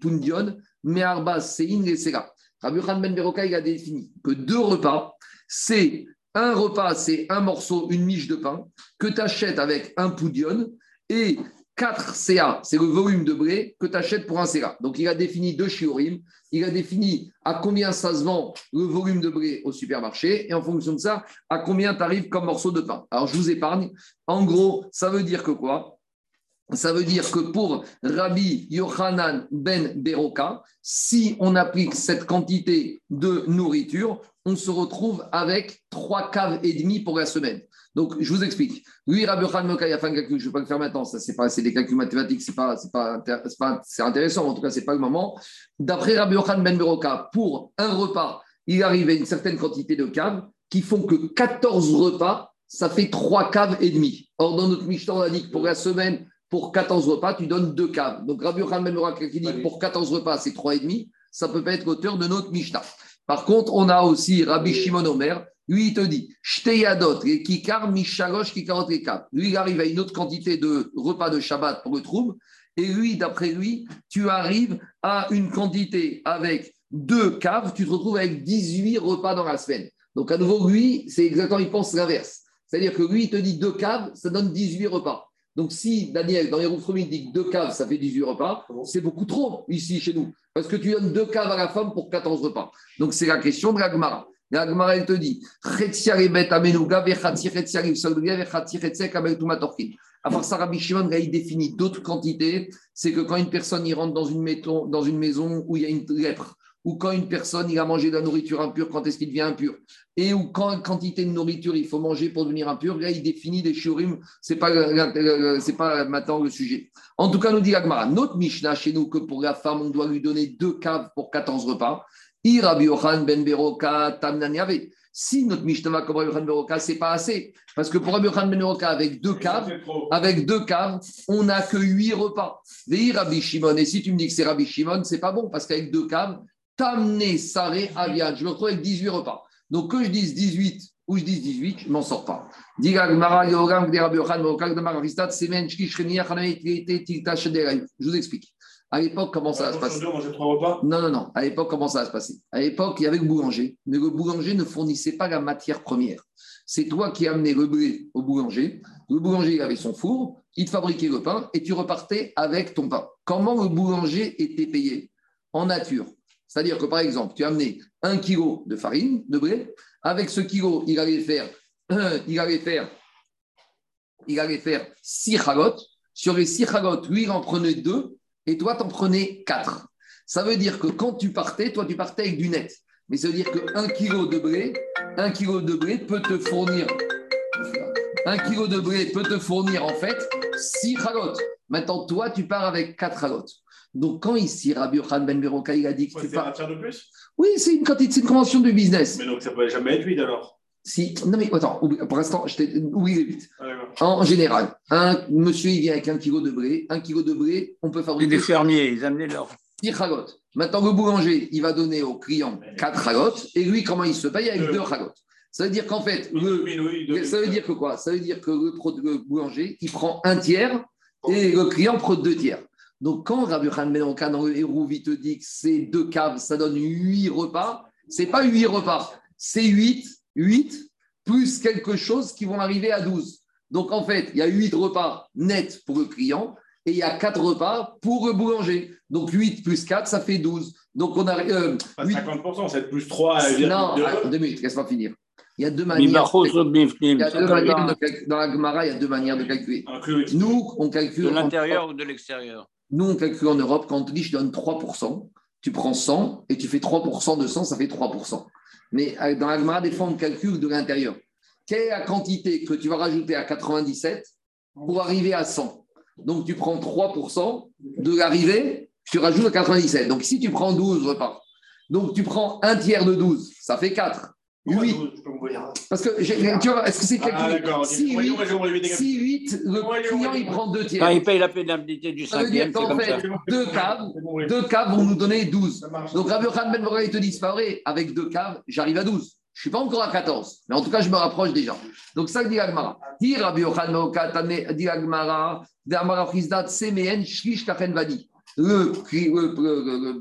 pundion, Me'arba Sein et Sera. Rabbi Yochanan ben Beroka, il a défini que deux repas, c'est un repas, c'est un morceau, une miche de pain que tu achètes avec un poudion et 4 CA, c'est le volume de blé que tu achètes pour un CA. Donc il a défini deux shiurim, il a défini à combien ça se vend le volume de blé au supermarché et en fonction de ça, à combien tu arrives comme morceau de pain. Alors je vous épargne. En gros, ça veut dire que quoi? Ça veut dire que pour Rabbi Yochanan ben Beroka, si on applique cette quantité de nourriture, on se retrouve avec trois caves et demi pour la semaine. Donc, je vous explique. Lui, Rabbi Yochanan Beroka, il a fait un calcul, je ne vais pas le faire maintenant, ça, c'est, pas, c'est des calculs mathématiques, c'est, pas, c'est, c'est, c'est intéressant, en tout cas, ce n'est pas le moment. D'après Rabbi Yochanan ben Beroka, pour un repas, il arrive une certaine quantité de caves qui font que 14 repas, ça fait trois caves et demi. Or, dans notre Mishnah, on a dit que pour la semaine, pour 14 repas, tu donnes deux caves. Donc, Rabbi ben Beroka qui dit que pour 14 repas, c'est trois et demi, ça peut pas être l'auteur de notre Mishnah. Par contre, on a aussi Rabbi Shimon Omer. Lui, il te dit, Shteyadot, kikar, mishalosh, kikarot, caves. Lui, il arrive à une autre quantité de repas de Shabbat pour le trouble. Et lui, d'après lui, tu arrives à une quantité avec deux caves, tu te retrouves avec 18 repas dans la semaine. Donc, à nouveau, lui, c'est exactement, il pense l'inverse. C'est-à-dire que lui, il te dit deux caves, ça donne 18 repas. Donc, si Daniel, dans les il dit que deux caves, ça fait 18 repas, c'est beaucoup trop ici chez nous. Parce que tu donnes deux caves à la femme pour 14 repas. Donc, c'est la question de la Gemara. La Gemara, elle te dit. À part ça, Rabbi Shimon, là, il définit d'autres quantités. C'est que quand une personne il rentre dans une, maison, dans une maison où il y a une lèpre, ou quand une personne il a mangé de la nourriture impure, quand est-ce qu'il devient impur? Et ou quand quantité de nourriture il faut manger pour devenir impur, là il définit des shiurim, c'est pas c'est pas maintenant le sujet. En tout cas, nous dit Agmara, notre Mishnah chez nous que pour la femme on doit lui donner deux caves pour 14 repas. Irabi Yohan ben Beroka. Si notre Mishnah va comme Rabbi Yochanan ben Beroka, c'est pas assez. Parce que pour Rabbi Yochanan ben Beroka, avec deux caves, avec deux caves, on n'a que huit repas. Rabbi Shimon. Et si tu me dis que c'est Rabbi Shimon, c'est pas bon, parce qu'avec deux caves, t'amener Saré Avian. Je me retrouve avec 18 repas. Donc que je dise 18 ou je dise 18, je m'en sors pas. Je vous explique. À l'époque, comment ça va se passer? Non, non, non. À l'époque, comment ça va se passer? À l'époque, il y avait le boulanger, mais le boulanger ne fournissait pas la matière première. C'est toi qui amenais le blé au boulanger. Le boulanger il avait son four, il te fabriquait le pain et tu repartais avec ton pain. Comment le boulanger était payé? En nature. C'est-à-dire que, par exemple, tu as amené un kilo de farine, de blé. Avec ce kilo, il allait faire, il allait faire, il allait faire six chalotes. Sur les six chalotes, lui, il en prenait deux et toi, t'en prenais 4. Ça veut dire que quand tu partais, toi, tu partais avec du net. Mais ça veut dire qu'un kilo de blé, un kilo de blé peut te fournir, un kilo de blé peut te fournir en fait 6 chalotes. Maintenant, toi, tu pars avec 4 chalotes. Donc, quand ici, Rabbi Yochanan Ben Beroka, il a dit que C'est tiers de plus Oui, c'est une quantité, c'est une convention de business. Mais donc ça peut jamais être 8 alors. Si, non mais attends, pour l'instant, je t'ai oublié vite. Ah. En général, un monsieur, il vient avec un kilo de blé. Un kilo de blé, on peut Et fabriquer des fermiers, ils amenaient leur. 10 chalotes. Maintenant, le boulanger, il va donner au client 4 chalotes. Et lui, comment il se paye Avec Deux. 2 chalotes. Ça veut dire qu'en fait, le, ça veut dire que quoi? Ça veut dire que le boulanger, il prend un tiers et le client prend deux tiers. Donc, quand Rabbi Khan Benonka dans le Hérouv, il te dit que c'est deux caves, ça donne 8 repas, c'est pas 8 repas, c'est 8, 8 plus quelque chose qui vont arriver à 12. Donc, en fait, il y a 8 repas nets pour le client et il y a 4 repas pour le boulanger. Donc, 8 plus 4, ça fait 12. Donc, on a. euh, Pas huit- 50%, c'est plus 3 à non, deux minutes, laisse-moi finir. Il y a deux manières. dans- de calc- Dans la Gemara, il y a deux manières de calculer. Nous, on calcule. de l'intérieur ou de l'extérieur? Nous, on calcule en Europe, quand on te dit je donne 3%, tu prends 100 et tu fais 3% de 100, ça fait 3%. Mais euh, dans la Gemara, des fois, on calcule de l'intérieur. Quelle est la quantité que tu vas rajouter à 97 pour arriver à 100 Donc, tu prends 3% de l'arrivée, tu rajoutes à 97. Donc, si tu prends 12 repas Donc tu prends un tiers de 12, ça fait 4. 8. Parce que, tu vois, est-ce que c'est Ah, calculé d'accord. Si Voyons, 8, voyons, voyons, voyons. si 8, le client il prend deux Quand tiers. il paye la pénalité du Ça veut dire qu'en fait, deux caves, oui. deux vont nous donner 12. Ça marche. Donc Rabbi Yochanan Ben Bora, il te dit, c'est pas vrai, avec deux caves, j'arrive à 12. Je ne suis pas encore à 14, mais en tout cas, je me rapproche déjà. Donc ça dit Agmara. Dit Rabbi Yochanan Ben dit Agmara, Semehen, Shlish Kachen Vadi. Le,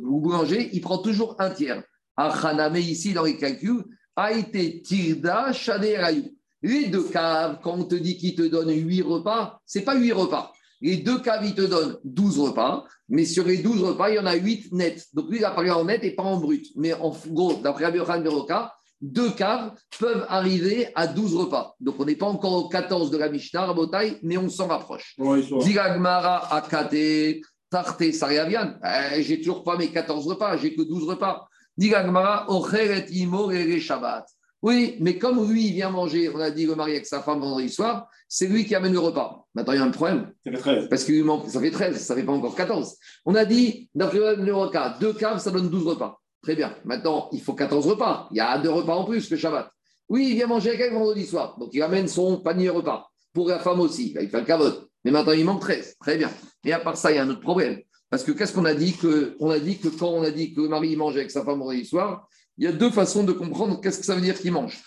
boulanger, il prend toujours un tiers. Achaname, ici, dans les calculs, a été Tirda, Shade Rayou. Les deux caves, quand on te dit qu'ils te donnent 8 repas, c'est pas 8 repas. Les deux caves, ils te donnent 12 repas, mais sur les 12 repas, il y en a 8 nets. Donc lui, il a parlé en net et pas en brut. Mais en gros, d'après Rabbi Yochanan Beroka, deux caves peuvent arriver à 12 repas. Donc on n'est pas encore au 14 de la Mishnah, Rabotai, mais on s'en rapproche. Diragmara, Akate, Tarte, Sariavian. Eh, j'ai toujours pas mes 14 repas, j'ai que 12 repas. Rere, Shabbat. Oui, mais comme lui, il vient manger, on a dit le mari avec sa femme vendredi soir, c'est lui qui amène le repas. Maintenant, il y a un problème. Ça fait 13. Parce qu'il lui manque, ça fait 13, ça fait pas encore 14. On a dit, d'après le repas, deux caves, ça donne 12 repas. Très bien. Maintenant, il faut 14 repas. Il y a deux repas en plus que Shabbat. Oui, il vient manger avec elle vendredi soir. Donc, il amène son panier repas. Pour la femme aussi, il fait le cavote. Mais maintenant, il manque 13. Très bien. Et à part ça, il y a un autre problème. Parce que qu'est-ce qu'on a dit que, On a dit que quand on a dit que le mari mange avec sa femme vendredi soir, il y a deux façons de comprendre qu'est-ce que ça veut dire qu'il mange.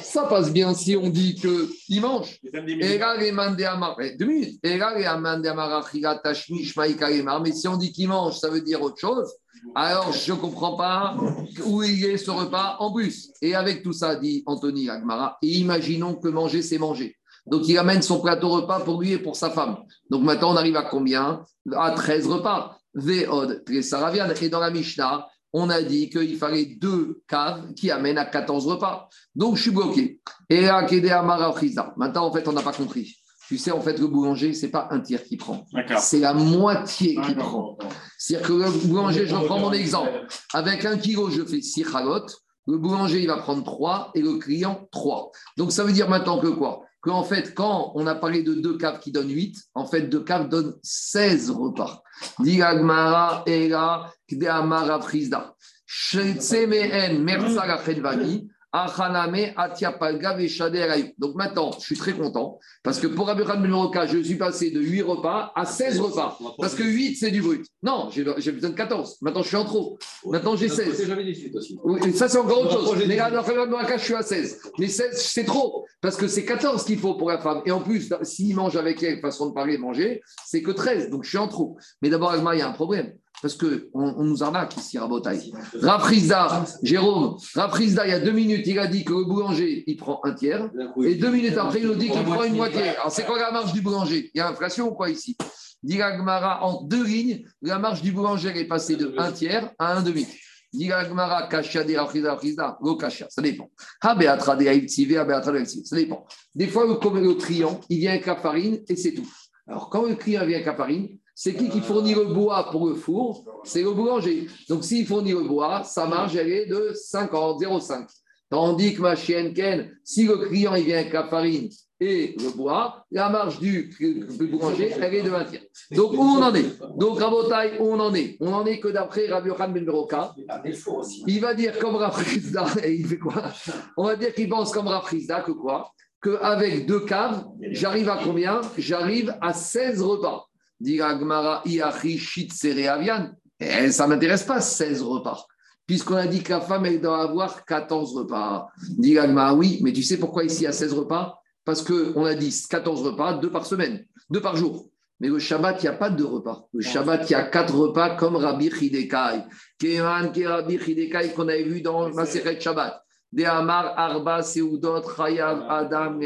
Ça passe bien si on dit qu'il mange. Eh. Mais si on dit qu'il mange, ça veut dire autre chose. Alors, je ne comprends pas où il est ce repas en plus. Et avec tout ça, dit Anthony Agmara, et imaginons que manger, c'est manger. Donc, il amène son plateau repas pour lui et pour sa femme. Donc, maintenant, on arrive à combien? À 13 repas. Ve'od, Tresaravian. Et dans la Mishnah, on a dit qu'il fallait deux caves qui amènent à 14 repas. Donc, je suis bloqué. Et Friza. Maintenant, en fait, on n'a pas compris. Tu sais, en fait, le boulanger, ce n'est pas un tiers qui prend. C'est la moitié qui prend. C'est-à-dire que le boulanger, je reprends mon exemple. Avec un kilo, je fais 6 chalotes. Le boulanger, il va prendre 3 et le client 3. Donc, ça veut dire maintenant que quoi? Qu'en fait, quand on a parlé de deux caves qui donnent 8, en fait, deux caves donnent 16 repas. Digagmara, Ela, Kdeamara, Frisda. Shetsemehen, Mersa, Gafenvani. Donc maintenant, je suis très content parce que pour Abraham Benoroka, je suis passé de 8 repas à 16 repas. Parce que 8, c'est du brut. Non, j'ai besoin de 14. Maintenant, je suis en trop. Maintenant, j'ai 16. jamais 18 aussi. Oui, ça, c'est encore autre chose. Mais dans le Benoroka, je suis à 16. Mais 16, c'est trop. Parce que c'est 14 qu'il faut pour la femme. Et en plus, s'il mange avec elle, façon de parler, manger, c'est que 13. Donc, je suis en trop. Mais d'abord, il y a un problème. Parce qu'on on nous arnaque ici, Rabotaï. Rafrizda, Jérôme, Rafrizda, il y a deux minutes, il a dit que le boulanger, il prend un tiers. Et deux minutes après, il nous dit qu'il prend une moitié. Alors, c'est quoi la marge du boulanger? Il y a inflation ou quoi ici? Dit Gmara, en deux lignes, la marge du boulanger est passée de un tiers à un demi. Dit Gmara, Kasha, de Rafrizda, Rafrizda, go ça dépend. Ha, Beatra, de Haïtzivé, ha, Beatra, de ça dépend. Des fois, le, le il vient avec la farine et c'est tout. Alors, quand le client vient avec la farine, c'est qui qui fournit le bois pour le four C'est le boulanger. Donc, s'il fournit le bois, sa marge, elle est de 50, 0,5. Tandis que ma chienne Ken, si le client il vient avec la farine et le bois, la marge du, du boulanger, elle est de 1 tiers. Donc, où on en est Donc, Rabotai, où on en est On en est que d'après Rabbi Yochanan Ben Beroka, il va dire comme Rafrizda, et il fait quoi On va dire qu'il pense comme Rafrizda que quoi Qu'avec deux caves, j'arrive à combien J'arrive à 16 repas. Avian. Et ça ne m'intéresse pas, 16 repas. Puisqu'on a dit que la femme, elle doit avoir 14 repas. Dit oui, mais tu sais pourquoi ici il y a 16 repas? Parce qu'on a dit 14 repas, deux par semaine, deux par jour. Mais le Shabbat, il n'y a pas de repas. Le Shabbat, il y a quatre repas comme Rabbi ke Rabbi qu'on avait vu dans Maseret Shabbat. De Amar, Arba, Seudot, Chayav, Adam.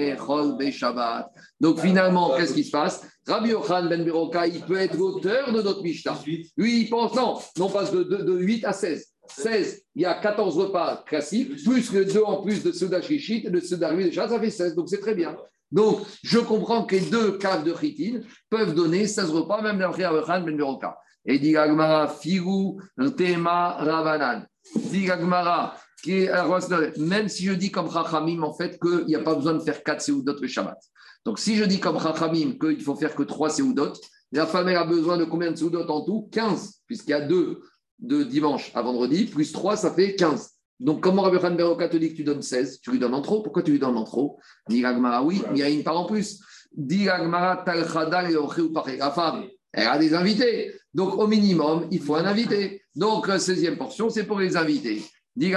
Donc finalement, qu'est-ce qui se passe? Rabbi Yochanan Ben Beroka, il peut être l'auteur de notre Mishnah. Lui, il pense, non, non passe de, de, de 8 à 16. 16, il y a 14 repas classiques, plus le 2 en plus de ceux d'Achishit et de ceux d'Arvi déjà, ça fait 16, donc c'est très bien. Donc, je comprends que les deux caves de Chitin peuvent donner 16 repas, même d'après Rabbi Ben Beroka. Et dit Agmara, Figu, Tema, Ravanan. Dit Agmara, même si je dis comme Chachamim, en fait, qu'il n'y a pas besoin de faire 4 Seudot le Shabbat. Donc, si je dis comme Chachamim qu'il faut faire que 3 Seudot, La femme, elle a besoin de combien de soudot en tout? 15, puisqu'il y a deux de dimanche à vendredi, plus 3, ça fait 15. Donc, comment Rabbi Khan Beroka te dit tu donnes 16 Tu lui donnes en trop? Pourquoi tu lui donnes en trop? Ni Ragmara, oui, ni une part en plus. Dit Ragmara, Talchada, La femme, elle a des invités. Donc, au minimum, il faut un invité. Donc, la 16e portion, c'est pour les invités. Mais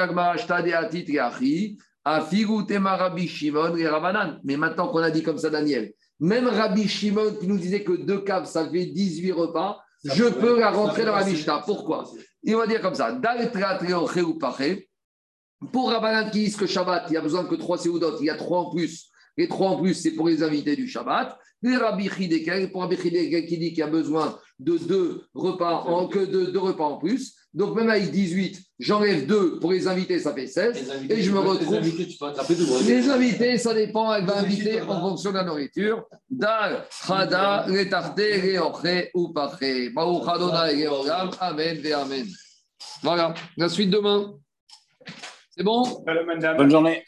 maintenant qu'on a dit comme ça, Daniel, même Rabbi Shimon qui nous disait que deux caves, ça fait 18 repas, je peux la rentrer dans la Mishnah. Pourquoi Il va dire comme ça, pour Rabbanan qui dit que Shabbat, il y a besoin que trois séoudotes, il y a trois en plus. Les trois en plus, c'est pour les invités du Shabbat. Les Rabbi Chidekel, pour Rabbi Chidekel qui dit qu'il y a besoin de deux repas en, que de deux repas en plus. Donc même avec 18, j'enlève deux pour les invités, ça fait 16. Et je me retrouve. Les invités, tu peux attraper deux, les invités, ça dépend, elle va inviter en fonction de la nourriture. Dal, Chada, Retarte, Reoche ou Pache. Baruch Adonai, Amen, ve Amen. Voilà, la suite demain. C'est bon? Bonne journée.